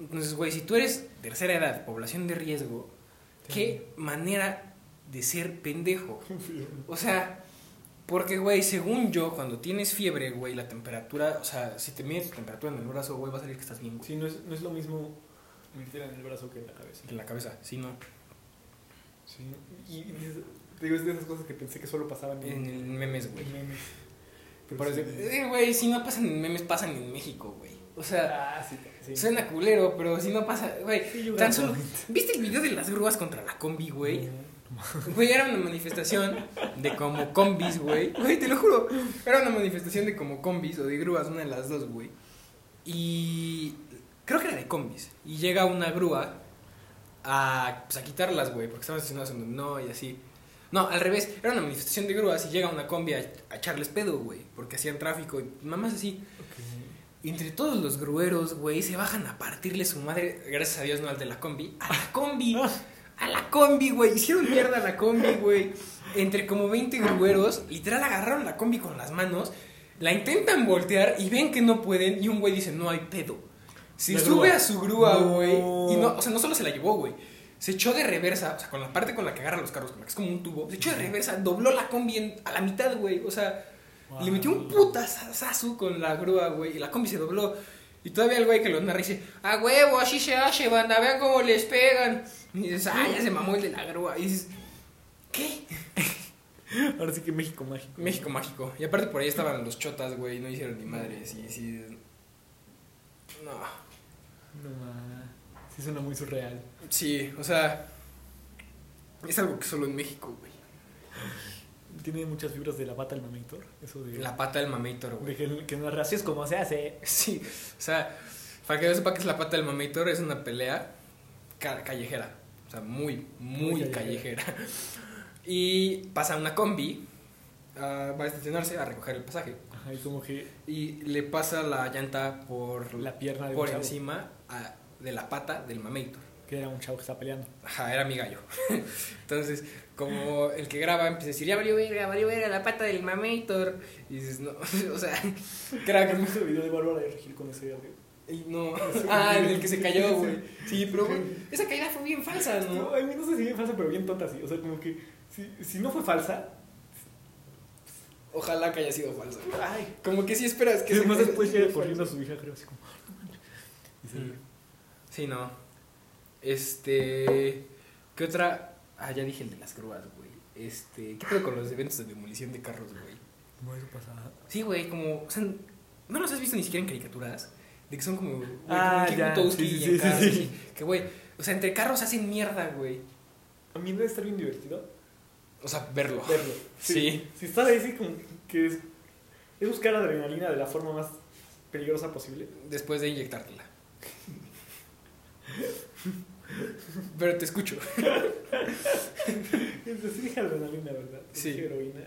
Entonces, güey, si tú eres tercera edad, población de riesgo, qué manera de ser pendejo. O sea, porque, güey, según yo, cuando tienes fiebre, güey, la temperatura, o sea, si te mides tu temperatura en el brazo, güey, va a salir que estás bien, güey. Sí, no es, no es lo mismo meterla en el brazo que en la cabeza. En la cabeza, sí, ¿no? Sí. Y, y digo, es de esas cosas que pensé que solo pasaban En el memes, güey. en memes. Pero Por sí. eso, eh, güey, si no pasan en memes, pasan en México, güey. O sea, Ah, sí, sí. suena culero, pero si no pasa, güey. Tan solo, ¿viste el video de las grúas contra la combi, güey? Güey, era una manifestación de como combis, güey. Güey, te lo juro. Era una manifestación de como combis o de grúas, una de las dos, güey. Y creo que era de combis. Y llega una grúa a, pues, a quitarlas, güey, porque estaban estacionadas en donde no y así. No, al revés, era una manifestación de grúas y llega una combi a, a echarles pedo, güey, porque hacían tráfico y mamás así. Entre todos los grueros, güey, se bajan a partirle su madre, gracias a Dios no al de la combi, a la combi. A la combi, güey. Hicieron mierda a la combi, güey. Entre como 20 grueros, literal agarraron la combi con las manos, la intentan voltear y ven que no pueden. Y un güey dice, no hay pedo. Se sube grúa. a su grúa, No. güey. Y no, o sea, no solo se la llevó, güey. Se echó de reversa, o sea, con la parte con la que agarran los carros, con la que es como un tubo. Se echó de reversa, dobló la combi en- a la mitad, güey. O sea, le metió un putazazo con la grúa, güey. Y la combi se dobló. Y todavía el güey que lo narra dice, a huevo, así se hace, banda, vean cómo les pegan. Y dices, ah, ya se mamó el de la grúa. Y dices, ¿qué? Ahora sí que México mágico. México mágico. Y aparte por ahí estaban los chotas, güey, no hicieron ni madres. Y sí. No. No más. Sí, suena muy surreal. Sí, o sea. Es algo que solo en México, güey. Tiene muchas fibras de la pata del mamator. Eso de. La pata del mamator, güey. de que, que narra así es como se hace. Sí, o sea, para que no sepa que es la pata del mamator, es una pelea ca- callejera. O sea, muy, muy, Muy callejera. Y pasa una combi, ah, va a estacionarse a recoger el pasaje. Ajá, y como que Y le pasa la llanta por, la pierna de por encima a- de la pata del mamator. Que era un chavo que está peleando. Ajá, era mi gallo. Entonces, como el que graba empieza a decir, ya valió verga, valió verga la pata del mamator. Y dices, no, o sea, crack, ¿Has visto el video de Bárbara de Regil con ese? Y no. Ah, el que se cayó, güey. Sí, pero güey, esa caída fue bien falsa, No, ¿no? a mí no sé si bien falsa, pero bien tonta, sí. O sea, como que si, si no fue falsa, Ojalá que haya sido falsa. ay. Como que sí esperas que Que se además después llega corriendo a su hija, creo, así como. "No manches". Y se Mm. Sí, no. Este. ¿Qué otra? Ah, ya dije el de las grúas, güey. Este. ¿Qué pedo con los eventos de demolición de carros, güey? ¿Cómo eso pasaba? Sí, güey, como. O sea, no los has visto ni siquiera en caricaturas. De que son como. Güey, Ah, como ya, sí, sí, y sí, sí. Que, güey. O sea, entre carros hacen mierda, güey. A mí debe estar bien divertido O sea, verlo. verlo. Sí. Si está ahí, sí, como que es, es buscar adrenalina de la forma más peligrosa posible. Después de inyectártela. Pero te escucho. Entonces dije adrenalina, ¿verdad? Sí. heroína.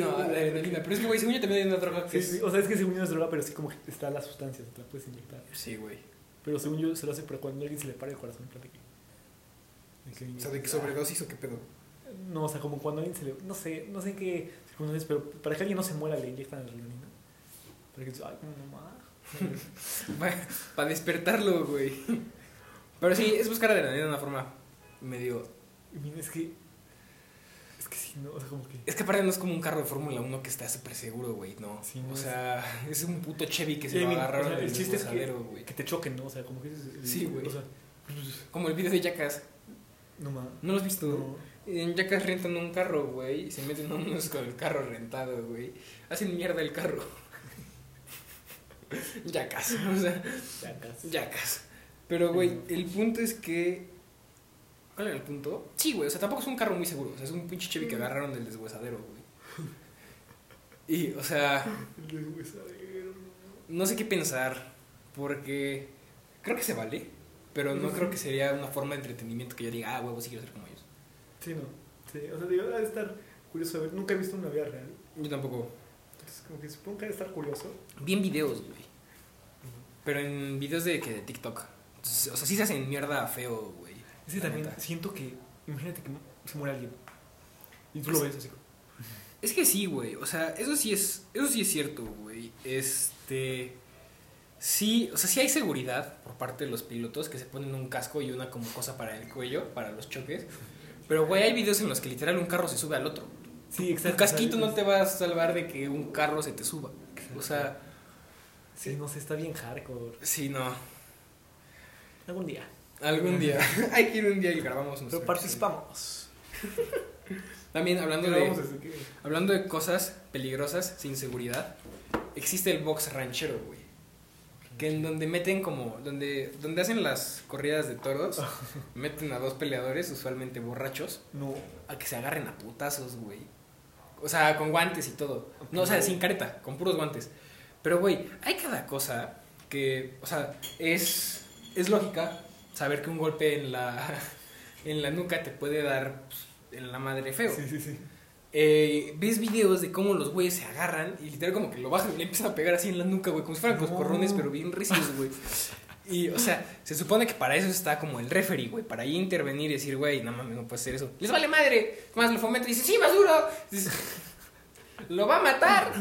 No, adrenalina. Pero es que, güey, según yo también hay una droga que Sí, sí, o sea, es que según yo no es droga, pero sí como que está la sustancia, te la puedes inyectar. Sí, güey. Pero según yo se lo hace para cuando alguien se le para el corazón, platique. De que- O sea, de que sobredosis o qué pedo. No, o sea, como cuando alguien se le... No sé, no sé en qué circunstancias, pero para que alguien no se muera le inyectan adrenalina. Para que ay, como mamá. Para despertarlo, güey. Pero sí, es buscar adrenalina de una forma medio. Mira, es que... Es que sí, no, o sea, como que... Es que aparte no es como un carro de Fórmula 1 que está súper seguro, güey, no. Sí, no o es- sea, es un puto Chevy que se Sí, lo agarraron o sea, en el chiste es que- güey. Que te choquen, ¿no? O sea, como que... es- el- Sí, güey. O sea, Como el video de Jackass. no mames. ¿No lo has visto? No. En Jackass rentan un carro, güey, y se meten unos con el carro rentado, güey. Hacen mierda el carro. Ya casi, o sea, Ya casi. ya casi. Pero, güey, el punto es que. ¿Cuál era el punto? Sí, güey, o sea, tampoco es un carro muy seguro. O sea, es un pinche Chevy que agarraron del deshuesadero, güey. Y, o sea, El deshuesadero. no sé qué pensar. Porque creo que se vale. Pero no creo que sería una forma de entretenimiento que yo diga, ah, huevo, sí quiero ser como ellos. Sí, no. Sí, o sea, digo, ha de estar curioso. A ver, nunca he visto una vida real. Yo tampoco. Entonces, como que supongo que ha de estar curioso. Vi en videos, güey. Pero en videos de que de TikTok. Entonces, o sea, sí se hacen mierda feo, güey. Es que también neta. siento que. Imagínate que se muere alguien. Y tú lo ves así. Es que sí, güey. O sea, eso sí es. Eso sí es cierto, güey. Este. Sí, o sea, sí hay seguridad por parte de los pilotos que se ponen un casco y una como cosa para el cuello, para los choques. Pero, güey, hay videos en los que literal un carro se sube al otro. Sí, Un casquito no te va a salvar de que un carro se te suba. O sea, Sí, no sé, está bien hardcore. sí, no. Algún día. Algún día. hay que ir un día y grabamos nuestro Pero participamos. También hablando de. Hablando de cosas peligrosas, sin seguridad, existe el box ranchero, güey. Que en donde meten como, donde, donde hacen las corridas de toros, meten a dos peleadores, usualmente borrachos, No. a que se agarren a putazos, güey. O sea, con guantes y todo. No, o sea, sin careta, con puros guantes. Pero, güey, hay cada cosa que, o sea, es, es lógica saber que un golpe en la, en la nuca te puede dar pues, en la madre feo Sí, sí, sí. Eh, ves videos de cómo los güeyes se agarran y literal como que lo bajan y le empiezan a pegar así en la nuca, güey, como si fueran No. coscorrones, pero bien recios, güey. Y, o sea, se supone que para eso está como el referee, güey, para ahí intervenir y decir, güey, no mames, no puede ser eso. Les vale madre. Más lo fomenta y dice, sí, más duro. Dice, lo va a matar.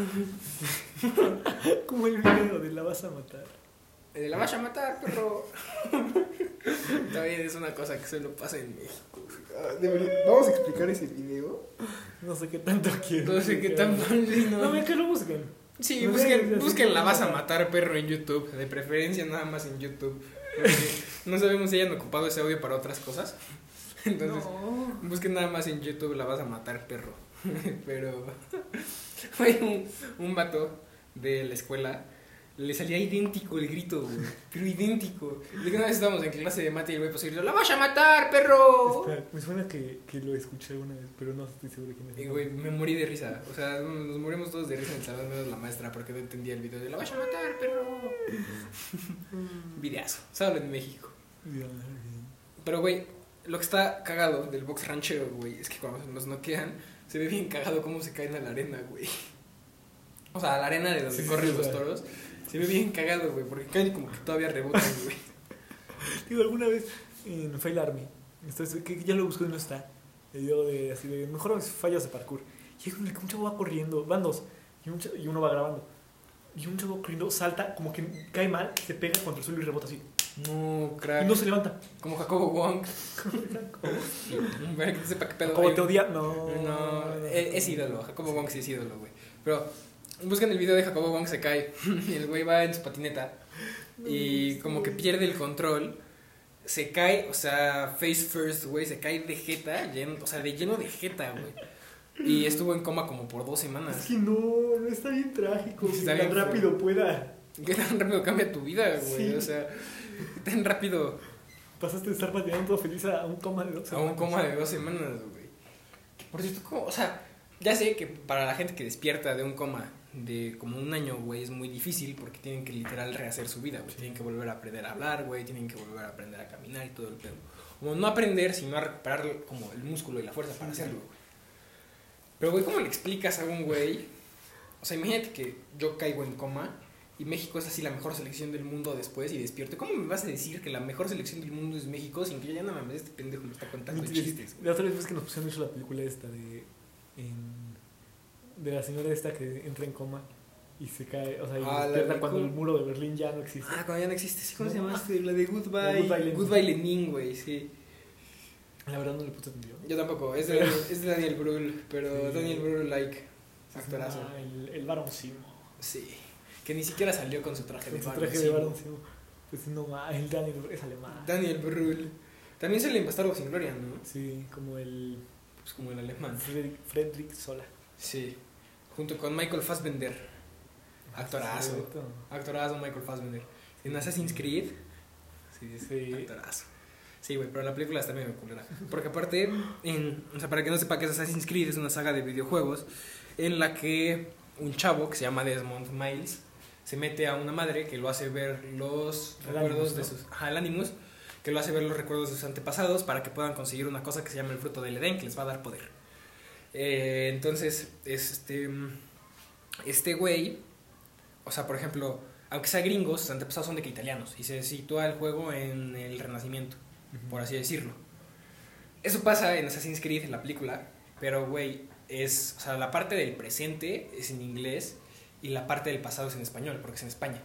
Como el video de la vas a matar. Eh, La vas a matar, perro. También es una cosa que solo pasa en México. Ah, Vamos a explicar ese video. No sé qué tanto quiero. No sé qué tan sí, No, me que lo busquen. Sí, No busquen, busquen la vas a matar perro en YouTube, de preferencia nada más en YouTube. porque no sabemos si hayan ocupado ese audio para otras cosas. Entonces, No. busquen nada más en YouTube la vas a matar perro. Pero fue un, un vato de la escuela. Le salía idéntico el grito, güey. Pero idéntico. De que una vez estábamos en clase de mate y el güey pues gritó, ¡La vas a matar, perro! Espera, me suena que, que lo escuché alguna vez, pero no estoy seguro de quién es. Y güey, me morí de risa. O sea, nos morimos todos de risa en el salón, menos la maestra, porque no entendía el video de la vas a matar, perro. Videazo. Solo en México. Pero, güey, lo que está cagado del box ranchero, güey, es que cuando nos noquean, se ve bien cagado cómo se caen a la arena, güey. O sea, a la arena de donde Sí, corren sí, los sea. Se ve bien cagado, güey, porque caen como que todavía rebotan, güey. Digo, alguna vez en Fail Army, entonces, que ya lo busco y no está, el video de, así de mejores fallas de parkour. Y es que un chavo va corriendo, van dos, y, un chavo- y uno va grabando. Y un chavo corriendo salta, como que cae mal, se pega contra el suelo y rebota así. No, crack. Y no se levanta. Como Jacobo Wong. Para que sepa qué pedo. Como te odia, no. No, es, es ídolo. Jacobo Wong sí es ídolo, güey. Pero buscan el video de Jacobo Wong se cae. Y el güey va en su patineta. Y como que pierde el control. Se cae, o sea, face first, güey. Se cae de jeta, lleno, o sea, de lleno de jeta, güey. Y estuvo en coma como por dos Es semanas. que no, no está bien trágico. Que tan feo. rápido pueda. ¿Qué tan rápido cambia tu vida, güey? Sí. O sea, tan rápido Pasaste de estar patinando todo feliz a un coma de dos a un semanas. coma de dos semanas, güey. Que, Por cierto, ¿cómo? O sea, ya sé que para la gente que despierta de un coma de como un año, güey, es muy difícil porque tienen que literal rehacer su vida, güey. Tienen que volver a aprender a hablar, güey, tienen que volver a aprender a caminar y todo el pedo. Como no aprender, sino a recuperar como el músculo y la fuerza para hacerlo, güey. Pero, güey, ¿cómo le explicas a un güey? O sea, imagínate que yo caigo en coma y México es así la mejor selección del mundo después y despierto. ¿Cómo me vas a decir que la mejor selección del mundo es México sin que yo ya no mames, este pendejo me está contando chistes? La otra vez que nos pusieron mucho la película esta de. en- de la señora esta que entra en coma y se cae. O sea, y Ah, despierta cuando el muro de Berlín ya no existe. Ah, cuando ya no existe, sí, ¿cómo se llama este? La de Goodbye. Goodbye Lenin. Goodbye Lenin, güey, sí. La verdad no le puse atención. Yo tampoco, es de, es de Daniel Brühl, pero Sí. Daniel Brühl, like, actorazo. Ah, el, el Baron Simo. Sí, que ni siquiera salió con su traje Con de su Baron traje de Simo. Baron Simo. Pues no, el Daniel es alemán. Daniel Brühl. También se le Bastardo sin Gloria, ¿no? Sí, como el Pues como el alemán. Friedrich, Friedrich Sola. Sí, junto con Michael Fassbender. Actorazo. Cierto. Actorazo Michael Fassbender. En Assassin's Creed. Sí, Sí. actorazo. Sí, güey, pero la película está medio culera. Porque aparte, en, o sea, para que no sepa que es Assassin's Creed, es una saga de videojuegos en la que un chavo que se llama Desmond Miles se mete a una madre que lo hace ver los El recuerdos Animus, de ¿no? sus... Ajá, el Animus, que lo hace ver los recuerdos de sus antepasados para que puedan conseguir una cosa que se llama el fruto del Edén, que les va a dar poder. Eh, entonces, este, este güey, o sea, por ejemplo, aunque sea gringos, sus antepasados son de que italianos, y se sitúa el juego en el Renacimiento, por así decirlo. Eso pasa en Assassin's Creed, en la película, pero, güey, es, o sea, la parte del presente es en inglés y la parte del pasado es en español, porque es en España.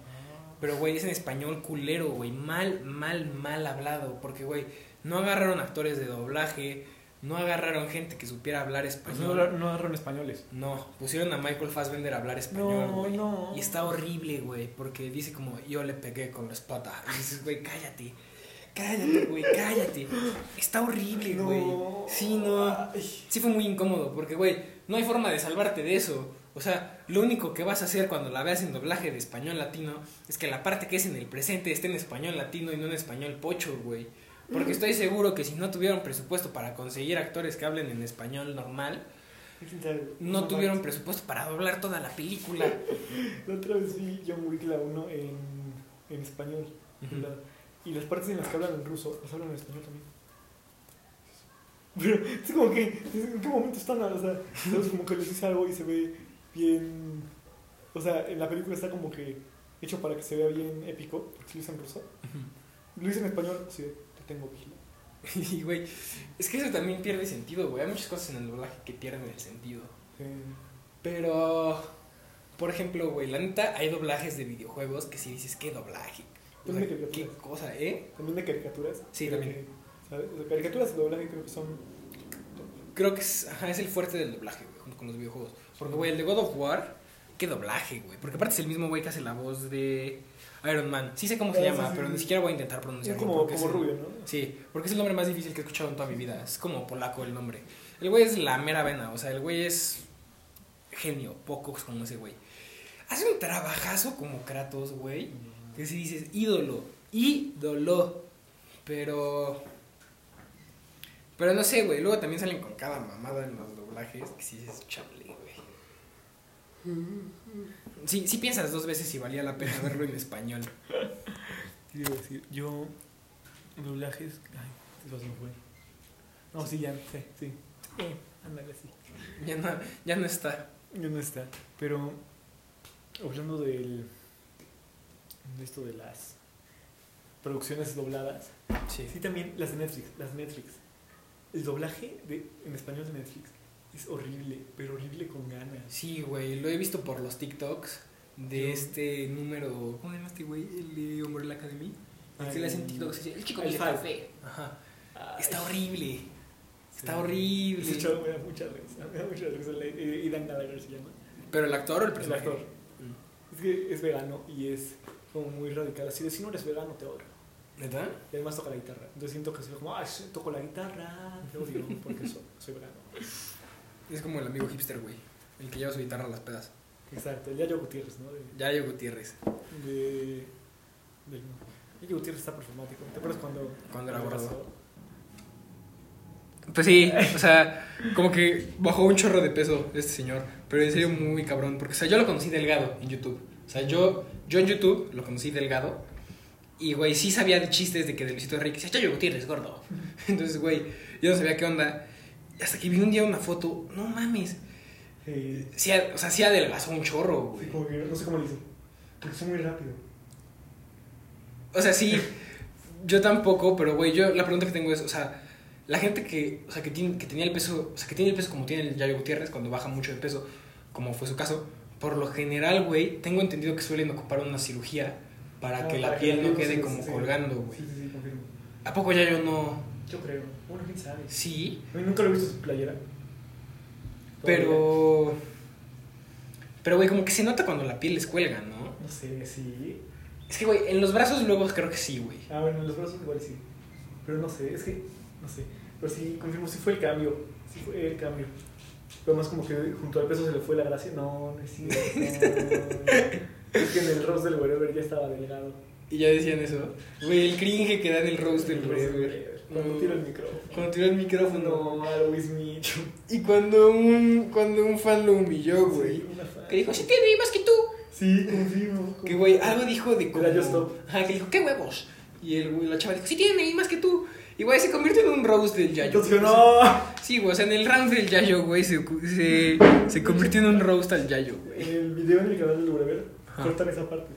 Pero, güey, es en español culero, güey. Mal, mal, mal hablado. Porque, güey, no agarraron actores de doblaje. No agarraron gente que supiera hablar Pues español. no, no agarraron españoles. No, pusieron a Michael Fassbender a hablar español, No, no. Y está horrible, güey, porque dice como, yo le pegué con la espada. Y dices, güey, cállate. Cállate, güey, cállate. Está horrible, güey. Sí, no. Sí fue muy incómodo, porque, güey, no hay forma de salvarte de eso. O sea, lo único que vas a hacer cuando la veas en doblaje de español latino es que la parte que es en el presente esté en español latino y no en español pocho, güey. Porque estoy seguro que si no tuvieron presupuesto para conseguir actores que hablen en español normal, no tuvieron presupuesto para doblar toda la película. La otra vez vi John Wick la 1 en, en español. Y las partes en las que hablan en ruso, las hablan en español también. Pero es como que, ¿en qué momento están? O sea, ¿sabes? como que les dice algo y se ve bien. O sea, en la película está como que hecho para que se vea bien épico, porque se lo en ruso. Lo dice en español, te tengo vigilado. Y, güey, es que eso también pierde sentido, güey. Hay muchas cosas en el doblaje que pierden el sentido. Eh, Pero, por ejemplo, güey, la neta, hay doblajes de videojuegos que si dices, ¿qué doblaje? O sea, de ¿Qué cosa, eh? También de caricaturas. Sí, también. que, ¿sabes? O sea, caricaturas de doblaje creo que son. Creo que es, ajá, es el fuerte del doblaje, güey, junto con los videojuegos. Porque, güey, el de God of War, ¿qué doblaje, güey? Porque aparte es el mismo güey que hace la voz de Iron Man. Sí sé cómo se llama, pero ni siquiera voy a intentar Es pronunciarlo. como, como es rubio, ¿no? Sí, porque es el nombre más difícil que he escuchado en toda mi vida. Es como polaco el nombre. El güey es la mera vena, o sea, el güey es genio, pocos como ese güey. Hace un trabajazo como Kratos, güey. Que si dices ídolo, ídolo. Pero. Pero no sé, güey. Luego también salen con cada mamada en los doblajes. Que si dices, chable, güey. Sí, sí piensas dos veces si valía la pena verlo en español. ¿Qué iba a decir? Yo. Doblajes. Ay, me fue. No, sí, ya, sí, sí. Eh, ándale, sí. Ya no, ya no está. Ya no está. Pero. Hablando del. De esto de las. Producciones dobladas. Sí. Sí, también las de Netflix. Las Netflix. El doblaje de, en español de Netflix es horrible, pero horrible con ganas. Sí, güey, lo he visto por los TikToks de Yo- este número. ¿Cómo se llama este güey? El de Umbrella Academy. El que le hacen TikToks. El chico el café. Ajá. Ay, Está horrible. Está sí. horrible. Ese chavo me da mucha risa. Me da mucha risa. Le- Idan Gallagher se llama. Pero el actor o el El personaje. actor. Es que es vegano y es como muy radical. Así de si no eres vegano, te odio. ¿Neta? Y además toca la guitarra. Entonces siento que soy como, sí, toco la guitarra, te odio porque soy, soy vegano. Es como el amigo hipster, güey. El que lleva su guitarra a las pedas. Exacto, el Yayo Gutiérrez, ¿no? De, Yayo Gutiérrez. de, del- Yayo Gutiérrez está performático. ¿Te acuerdas cuando, Cuando era pasó? Pues sí, o sea, como que bajó un chorro de peso este señor. Pero en serio, muy cabrón. Porque, o sea, yo lo conocí delgado en YouTube. O sea, yo, yo en YouTube lo conocí delgado. Y, güey, sí sabía de chistes de que de Luisito Enrique decía, Yayo Gutiérrez, gordo. Entonces, güey, yo no sabía qué onda. Hasta que vi un día una foto, no mames. Eh, Sí, o sea, sí adelgazó un chorro, güey. sí, como que no sé cómo le hizo. Porque fue muy rápido. O sea, sí, yo tampoco, pero güey, yo la pregunta que tengo es, o sea, la gente que, o sea, que, tiene, que tenía el peso, o sea, que tiene el peso como tiene el Yayo Gutiérrez, cuando baja mucho de peso, como fue su caso, por lo general, güey, tengo entendido que suelen ocupar una cirugía para Ah, que la piel no quede como sí. colgando, güey. Sí, sí, sí, confirmo. ¿A poco Yayo no? Yo creo. Bueno, quién sabe. Sí, A mí nunca lo he visto su playera. pero... Pero, güey, como que se nota cuando la piel les cuelga, ¿no? No sé, sí. Es que, güey, en los brazos luego creo que sí, güey. Ah, bueno, en los brazos igual sí. Pero no sé, es que, no sé. Pero sí, confirmo, sí fue el cambio. Sí fue el cambio. Pero más como que junto al peso se le fue la gracia. No, no es cierto. Es que en el roast del wherever ya estaba delgado. Y ya decían eso. Güey, el cringe que da en el roast del wherever. Cuando tiro el micrófono. Cuando tiró el micrófono. Y cuando un, cuando un fan lo humilló, güey. Sí. Que dijo, sí tiene más que tú. Sí, confirmo. Que güey, algo dijo de como... Era Stop. Ajá, que dijo, ¿qué huevos? Y el güey, la chava dijo, sí tiene más que tú. Y güey, se convirtió en un roast del Yayo. Entonces, no. Sí, güey, o sea, en el round del Yayo, güey, se, se, se convirtió en un roast al Yayo, En güey. el video en el canal del Ajá. cortan esa parte.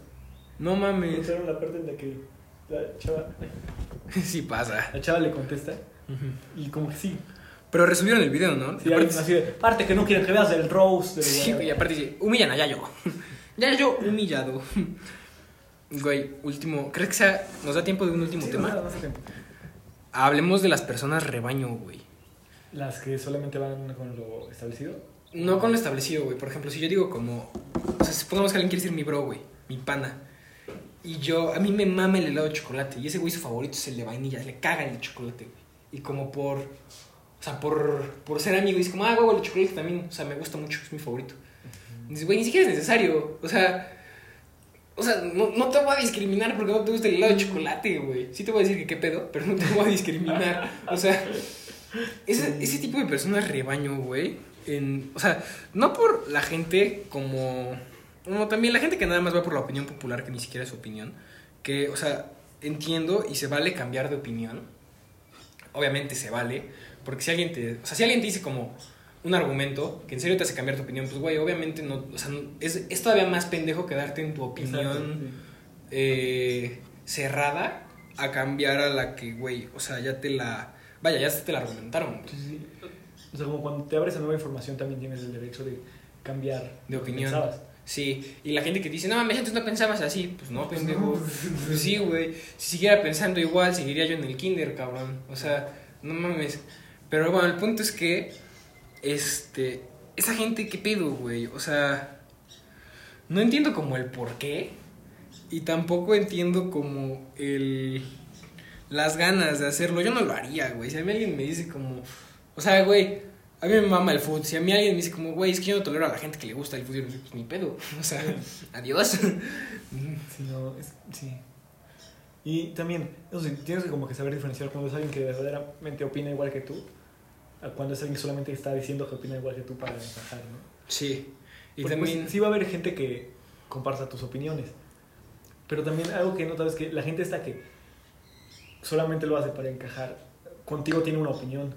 No mames. Cortaron la parte en la que la chava, Sí pasa. la chava le contesta. Y como que sí. Pero resubieron el video, ¿no? Sí, aparte- así de, parte que no quieren que veas del roast. Del Sí, wherever". güey, aparte dice, humillan a Yayo. Yayo humillado. Güey, último, ¿crees que sea, nos da tiempo de un último Sí, tema? no, no tiempo. Hablemos de las personas rebaño, güey. Las que solamente van con lo establecido. No con lo establecido, güey. Por ejemplo, si yo digo como... O sea, supongamos que alguien quiere ser mi bro, güey. Mi pana. Y yo... A mí me mama el helado de chocolate. Y ese güey su favorito es el de vainilla. Le caga el chocolate, güey. Y como por... O sea, por, por ser amigo. Dice como, ah, güey, el chocolate también. O sea, me gusta mucho. Es mi favorito. Dices, güey, ni siquiera es necesario. O sea... O sea, no, no te voy a discriminar porque no te gusta el helado de chocolate, güey. Sí te voy a decir que qué pedo, pero no te voy a discriminar. O sea, ese, ese tipo de personas rebaño, güey. En, o sea, no por la gente como... Como también la gente que nada más va por la opinión popular, que ni siquiera es su opinión. Que, o sea, entiendo y se vale cambiar de opinión. Obviamente se vale. Porque si alguien te... O sea, si alguien te dice como un argumento que en serio te hace cambiar tu opinión, pues, güey, obviamente no... O sea, es, es todavía más pendejo quedarte en tu opinión eh, cerrada a cambiar a la que, güey, o sea, ya te la... Vaya, ya te la argumentaron. güey. Sí, sí. O sea, como cuando te abres a nueva información también tienes el derecho de cambiar De opinión. pensabas. Sí, y la gente que dice, no, me antes no pensabas así, pues no, pendejo. Pues sí, güey. Si siguiera pensando igual, seguiría yo en el kinder, cabrón. O sea, no mames. Pero bueno, el punto es que, este, esa gente, ¿qué pedo, güey? O sea, no entiendo como el por qué. Y tampoco entiendo como el... Las ganas de hacerlo. Yo no lo haría, güey. Si a mí alguien me dice como... O sea, güey, a mí me mama el food. Si a mí alguien me dice como, güey, es que yo no tolero a la gente que le gusta el digo, pues ni pedo. O sea, adiós. Sí, no, es, sí. Y también, eso sí, tienes que como que saber diferenciar cuando es alguien que verdaderamente opina igual que tú, a cuando es alguien que solamente está diciendo que opina igual que tú para encajar, ¿no? Sí. Y Porque, pues, también... sí va a haber gente que comparta tus opiniones, pero también algo que notas es que la gente está que solamente lo hace para encajar. Contigo tiene una opinión,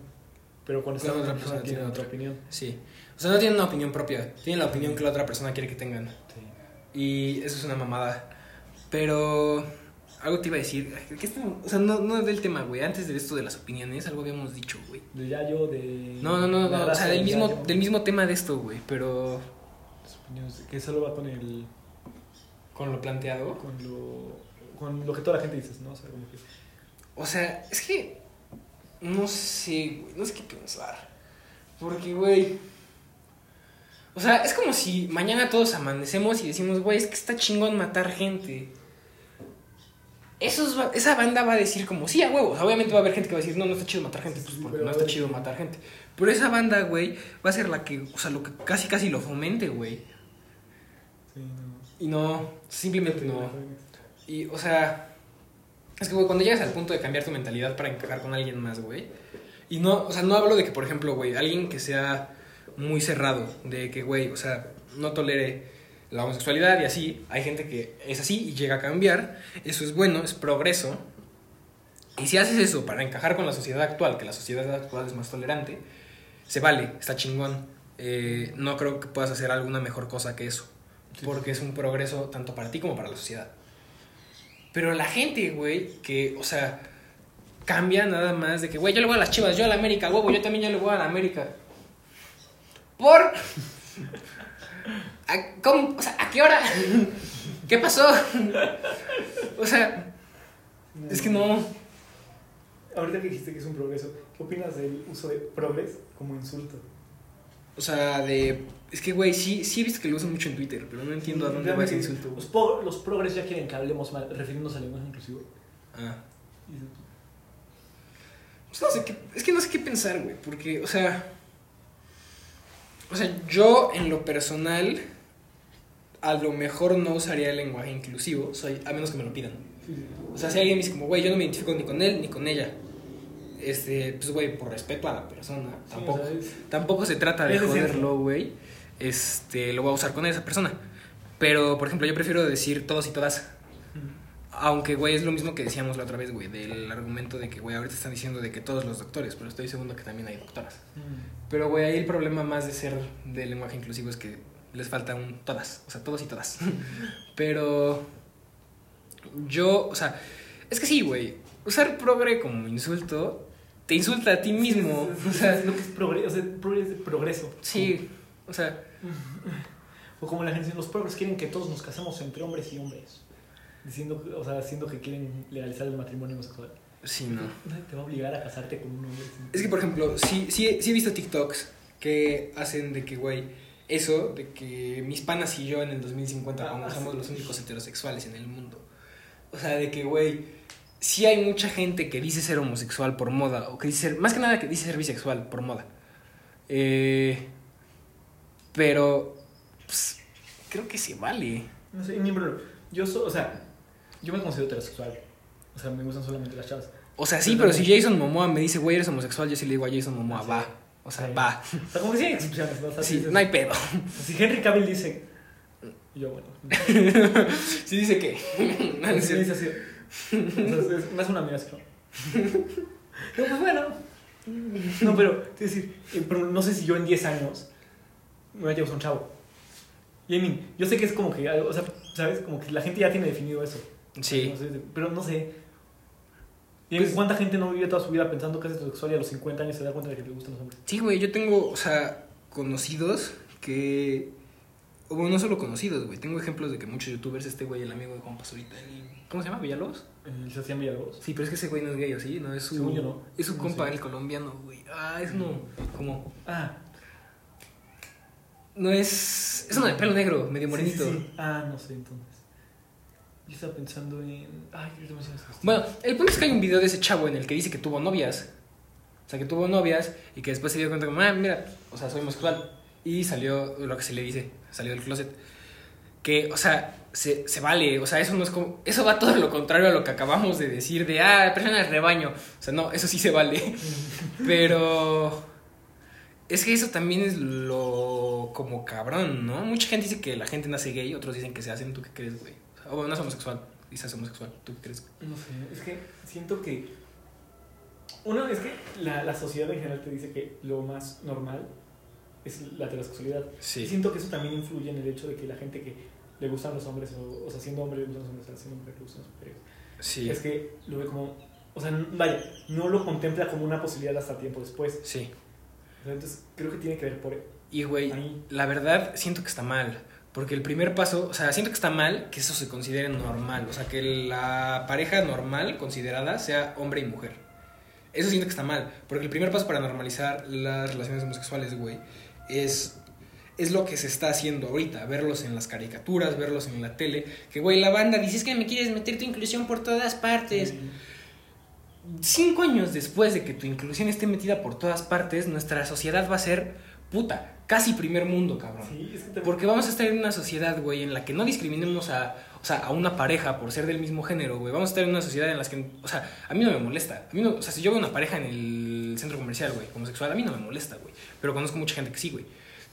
pero cuando está otra persona persona tiene otra opinión. Sí. O sea, no tienen una opinión propia. Tienen la opinión que la otra persona quiere que tengan. Sí. Y eso es una mamada. Pero... Algo te iba a decir. ¿qué estamos- O sea, no, no del tema, güey. Antes de esto de las opiniones, algo habíamos dicho, güey. De Yayo, de... No, no, no, no. O sea, del de mismo, Yayo. del mismo tema de esto, güey. Pero... Las opiniones, que solo va con el... Con lo planteado. Con lo, con lo que toda la gente dice, ¿no? O sea, como que... O sea, es que. No sé, güey. No sé qué pensar. Porque, güey. O sea, es como si mañana todos amanecemos y decimos, güey, es que está chingón matar gente. Esos va- esa banda va a decir como, sí, a huevos. Obviamente va a haber gente que va a decir, no, no está chido matar gente, pues porque no está chido matar gente. Pero esa banda, güey, va a ser la que, o sea, lo que casi casi lo fomente, güey. Sí, no. Y no, simplemente no. Y, o sea, es que, güey, cuando llegas al punto de cambiar tu mentalidad para encajar con alguien más, güey. Y no, o sea, no hablo de que, por ejemplo, güey, alguien que sea muy cerrado, de que, güey, o sea, no tolere la homosexualidad y así. Hay gente que es así y llega a cambiar. Eso es bueno, es progreso. Y si haces eso para encajar con la sociedad actual, que la sociedad actual es más tolerante, se vale, está chingón. Eh, no creo que puedas hacer alguna mejor cosa que eso. Sí. Porque es un progreso tanto para ti como para la sociedad. Pero la gente, güey, que, o sea, cambia nada más de que, güey, yo le voy a las chivas, yo a la América, huevo, yo también yo le voy a la América. ¿Por? ¿A, cómo? O sea, ¿a qué hora? ¿Qué pasó? O sea, es que no. Ahorita que dijiste que es un progreso, ¿qué opinas del uso de progres como insulto? O sea, de. Es que, güey, sí, sí he visto que lo usan mucho en Twitter, pero no entiendo a dónde va ese insulto. Los, po- los progres ya quieren que hablemos mal, refiriéndonos al lenguaje inclusivo. Ah. Pues no sé qué, es que no sé qué pensar, güey, porque, o sea, o sea, yo en lo personal a lo mejor no usaría el lenguaje inclusivo, soy, a menos que me lo pidan. O sea, si alguien me dice como, güey, yo no me identifico ni con él ni con ella. Este, pues, güey, por respeto a la persona. Tampoco, o sea, es- tampoco se trata de Es decir, joderlo, güey. Este, lo voy a usar con esa persona. Pero, por ejemplo, yo prefiero decir todos y todas. Aunque, güey, es lo mismo que decíamos la otra vez, güey, del argumento de que, güey, ahorita están diciendo de que todos los doctores, pero estoy seguro que también hay doctoras. Pero, güey, ahí el problema más de ser del lenguaje inclusivo es que les falta un todas, o sea, todos y todas. Pero yo, o sea, es que sí, güey, usar progre como insulto te insulta a ti mismo. Sí, O sí, sea, sí, lo que es progreso, o sea, progreso, progreso. sí, o sea, O como la gente dice, los progres quieren que todos nos casemos entre hombres y hombres. Diciendo, que- o sea, diciendo que quieren legalizar el matrimonio homosexual. sí, no. Te va a obligar a casarte con un hombre. Es que, por ejemplo, sí, sí, sí he visto TikToks que hacen de que, güey, eso, de que mis panas y yo en el 2050 Ah, sí. somos los únicos heterosexuales en el mundo. O sea, de que, güey, sí hay mucha gente que dice ser homosexual por moda, o que dice ser, más que nada que dice ser bisexual por moda. Eh, pero, pues, creo que se vale. No sé, miembro. Yo soy, o sea, yo me considero heterosexual. O sea, me gustan solamente las chavas. O sea, sí, pero si Jason Momoa me dice, güey, eres homosexual, yo sí le digo a Jason Momoa, sí. va. O sea, Sí. va. O sea, como que sí hay excepciones, ¿no? O sea, Sí, dices- no hay pedo. Si Henry Cavill dice. Yo, bueno. Sí dice que. No, Sí, me cierto. dice así. O sea, es más una así, ¿no? Pues bueno. No, pero, es decir, eh, pero no sé si yo en 10 años me voy a un chavo. Y I mean, yo sé que es como que, o sea, ¿sabes? Como que la gente ya tiene definido eso. Sí. No sé, pero no sé. ¿Y Pues- cuánta gente no vive toda su vida pensando que es heterosexual y a los 50 años se da cuenta de que le gustan los hombres? Sí, güey, yo tengo, o sea, conocidos que. o Bueno, no solo conocidos, güey. Tengo ejemplos de que muchos youtubers, este güey, el amigo de Juan Pazurita, ¿cómo se llama? ¿Villalobos? El Sebastián Villalobos. Sí, pero es que ese güey no es gay, ¿o sí? No, es su. Según yo no. Es su No compa, sé. el colombiano, güey. Ah, es uno. Como. Ah, No es. Es uno de pelo negro, medio morenito. Sí, sí, sí. Ah, no sé, entonces. Yo estaba pensando en. Ay, ¿qué te mencionas? Bueno, el punto es que hay un video de ese chavo en el que dice que tuvo novias. O sea, que tuvo novias y que después se dio cuenta como, ah, mira, o sea, soy homosexual. Y salió lo que se le dice, salió del closet. Que, o sea, se, se vale, o sea, eso no es como, eso va todo lo contrario a lo que acabamos de decir de, ah, persona del rebaño. O sea, no, eso sí se vale. Pero es que eso también es lo como cabrón, ¿no? Mucha gente dice que la gente nace gay, otros dicen que se hacen, ¿tú qué crees, güey? O bueno, no es homosexual, dices homosexual, ¿tú qué crees? No sé, es que siento que. Uno, es que la, la sociedad en general te dice que lo más normal es la heterosexualidad. Y Sí. siento que eso también influye en el hecho de que la gente que le gustan los hombres, o, o sea, siendo hombre le gustan los hombres, o sea, siendo mujer le gustan las mujeres, Sí. es que lo ve como. O sea, vaya, no lo contempla como una posibilidad hasta tiempo después. Sí. Entonces, creo que tiene que ver por Y, güey, la verdad siento que está mal. Porque el primer paso, o sea, siento que está mal que eso se considere normal. O sea, que la pareja normal considerada sea hombre y mujer. Eso siento que está mal. Porque el primer paso para normalizar las relaciones homosexuales, güey, es, es lo que se está haciendo ahorita. Verlos en las caricaturas, verlos en la tele. Que, güey, la banda dice, es que me quieres meter tu inclusión por todas partes. Cinco años después de que tu inclusión esté metida por todas partes, nuestra sociedad va a ser puta, casi primer mundo, cabrón. Sí, es que te- Porque vamos a estar en una sociedad, güey, en la que no discriminemos a, o sea, a una pareja por ser del mismo género, güey. Vamos a estar en una sociedad en la que, o sea, a mí no me molesta. A mí no, o sea, si yo veo una pareja en el centro comercial, güey, homosexual, a mí no me molesta, güey. Pero conozco mucha gente que sí, güey.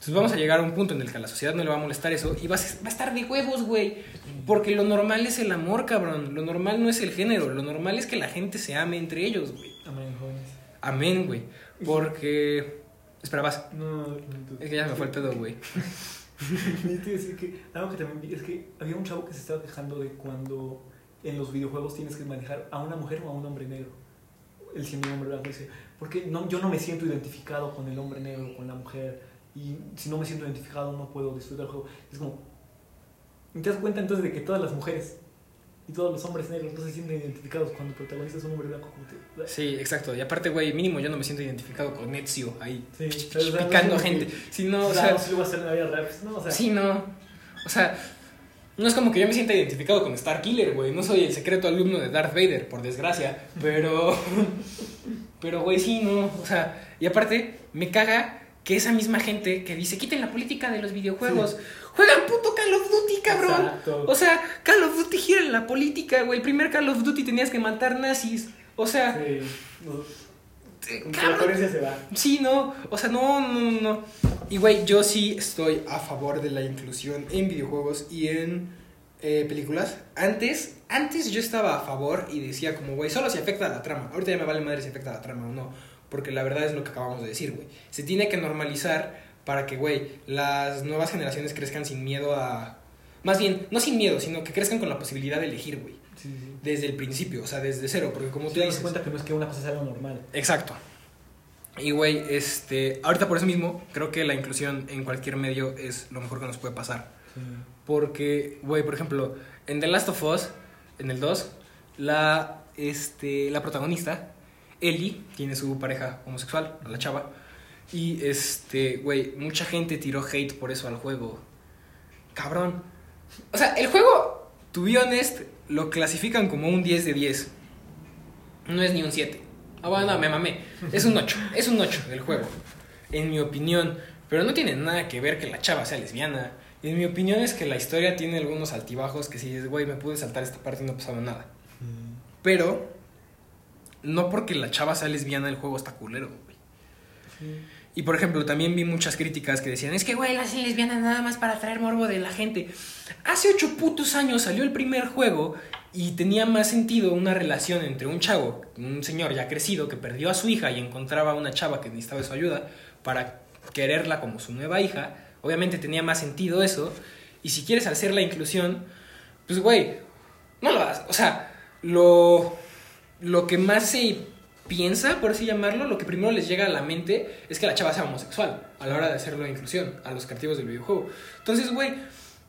Entonces vamos a llegar a un punto en el que a la sociedad no le va a molestar eso y va a, va a estar de huevos, güey. Porque lo normal es el amor, cabrón. Lo normal no es el género. Lo normal es que la gente se ame entre ellos, güey. Amén, jóvenes. Amén, güey. Porque... Espera, vas. No, no, no, Es que ya me fue el pedo, güey. Decir que algo que también vi es que había un chavo que se estaba quejando de cuando en los videojuegos tienes que manejar a una mujer o a un hombre negro. Él siendo hombre blanco dice, porque no, yo no me siento identificado con el hombre negro, con la mujer, y si no me siento identificado no puedo disfrutar el juego. Es como, ¿y ¿te das cuenta entonces de que todas las mujeres y todos los hombres negros no se sienten identificados cuando es un hombre blanco? Como te, Sí, exacto. Y aparte, güey, mínimo yo no me siento identificado con Ezio ahí. Sí, picando gente. Sí, no, o sea, si pues, no, o sea, sí, no. O sea, no es como que yo me sienta identificado con Starkiller, güey. No soy el secreto alumno de Darth Vader, por desgracia. Pero, pero, güey, sí, no. O sea, y aparte, me caga que esa misma gente que dice, quiten la política de los videojuegos, juegan puto Call of Duty, cabrón. Exacto. O sea, Call of Duty gira en la política, güey. El primer Call of Duty tenías que matar nazis. O sea, Sí. Cabrón. se va. Sí, no, o sea, no, no, no. Y güey, yo sí estoy a favor de la inclusión en videojuegos y en eh, películas. Antes, antes yo estaba a favor y decía como, güey, solo si afecta a la trama. Ahorita ya me vale madre si afecta a la trama o no. Porque la verdad es lo que acabamos de decir, güey. Se tiene que normalizar para que, güey, las nuevas generaciones crezcan sin miedo a... Más bien, no sin miedo, sino que crezcan con la posibilidad de elegir, güey. Sí, sí. Desde el principio, o sea, desde cero. Porque como tú Te das cuenta que no es que una cosa sea algo normal. Exacto. Y güey, este, ahorita por eso mismo creo que la inclusión en cualquier medio es lo mejor que nos puede pasar. Porque, güey, por ejemplo, en The Last of Us, en el 2, la, este, la protagonista, Ellie, tiene su pareja homosexual, la chava. Y, este, güey, mucha gente tiró hate por eso al juego. Cabrón. O sea, el juego, to be honest, lo clasifican como un 10 de 10. No es ni un 7. Ah, bueno, no, me mamé. Es un 8. Es un 8 del juego. En mi opinión. Pero no tiene nada que ver que la chava sea lesbiana. En mi opinión es que la historia tiene algunos altibajos que si dices, güey, me pude saltar esta parte y no pasaba nada. Pero, no porque la chava sea lesbiana, el juego está culero, güey. Y por ejemplo, también vi muchas críticas que decían, es que, güey, la serie lesbiana nada más para traer morbo de la gente. Hace ocho putos años salió el primer juego y tenía más sentido una relación entre un chavo, un señor ya crecido que perdió a su hija y encontraba a una chava que necesitaba su ayuda para quererla como su nueva hija. Obviamente tenía más sentido eso. Y si quieres hacer la inclusión, pues, güey, no lo hagas. O sea, lo, lo que más se piensa, por así llamarlo, lo que primero les llega a la mente es que la chava sea homosexual a la hora de hacerlo de inclusión a los creativos del videojuego. Entonces, güey,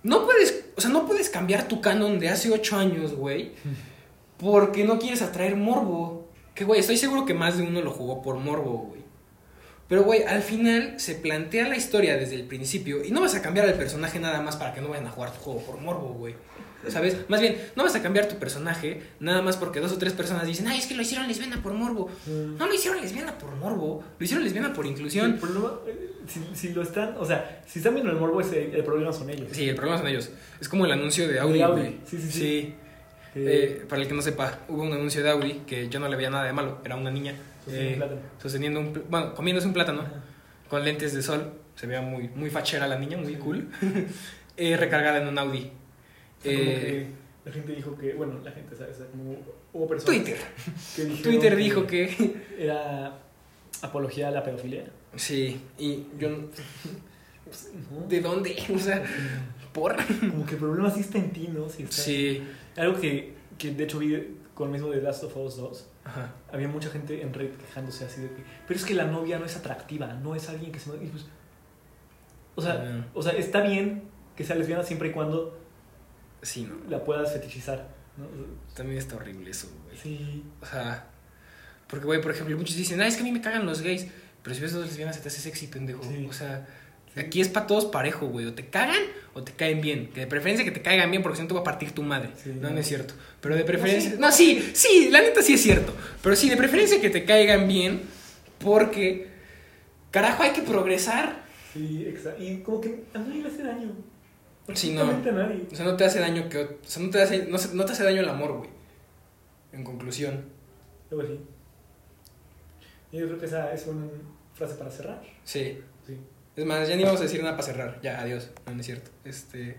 no puedes, o sea, no puedes cambiar tu canon de hace ocho años, güey, porque no quieres atraer morbo. Que, güey, estoy seguro que más de uno lo jugó por morbo, güey. Pero, güey, al final se plantea la historia desde el principio y no vas a cambiar el personaje nada más para que no vayan a jugar tu juego por morbo, güey. ¿Sabes? Más bien, no vas a cambiar tu personaje nada más porque dos o tres personas dicen, ay, es que lo hicieron lesbiana por morbo. No lo hicieron lesbiana por morbo, lo hicieron lesbiana por El inclusión. problema, eh, si, si lo están, o sea, si están viendo el morbo, el problema son ellos. Sí, el problema son ellos. Es como el anuncio de Audi, De Audi, güey. sí, sí, sí. Sí. Eh, Eh, para el que no sepa, hubo un anuncio de Audi que yo no le veía nada de malo. Era una niña Sosteniendo eh, un sosteniendo un, bueno, comiéndose un plátano Ajá. con lentes de sol. Se veía muy, muy fachera la niña, muy cool. Recargada en un Audi. O sea, como Eh, la gente dijo que, bueno, la gente, ¿sabes? O sea, como hubo personas Twitter. que dijeron Twitter dijo que. era apología a la pedofilia. Sí, y yo. no- ¿no? ¿De dónde? O sea, por. Como que el problema sí está en ti, ¿no? Sí, está- Sí. Algo que, que de hecho vi con el mismo de Last of Us 2. Ajá. Había mucha gente en Reddit quejándose así de que, pero es que la novia no es atractiva, no es alguien que se... pues, o, sea, Ah. o sea, está bien que sea lesbiana siempre y cuando Sí, no. la puedas fetichizar. ¿no? También está horrible eso, güey. Sí. O sea, porque, güey, por ejemplo, muchos dicen, ah, es que a mí me cagan los gays. Pero si ves dos lesbianas, se te hace sexy, pendejo. Sí. O sea, Sí. aquí es para todos parejo, güey. O te cagan o te caen bien. Que de preferencia que te caigan bien, porque si no te va a partir tu madre. Sí, no, no. no es cierto. Pero de preferencia. No, sí, sí, la neta sí es cierto. Pero sí, de preferencia que te caigan bien, porque. Carajo, hay que progresar. Sí, exacto. Y como que a nadie le hace daño. Sí, no. Nadie. O sea, no te hace daño que. O sea, no te hace, no, no te hace daño el amor, güey. En conclusión. Luego sí. Y yo creo que esa es una frase para cerrar. Sí. Sí. Es más, ya ni vamos a decir nada para cerrar. Ya, adiós. No, no es cierto. Este.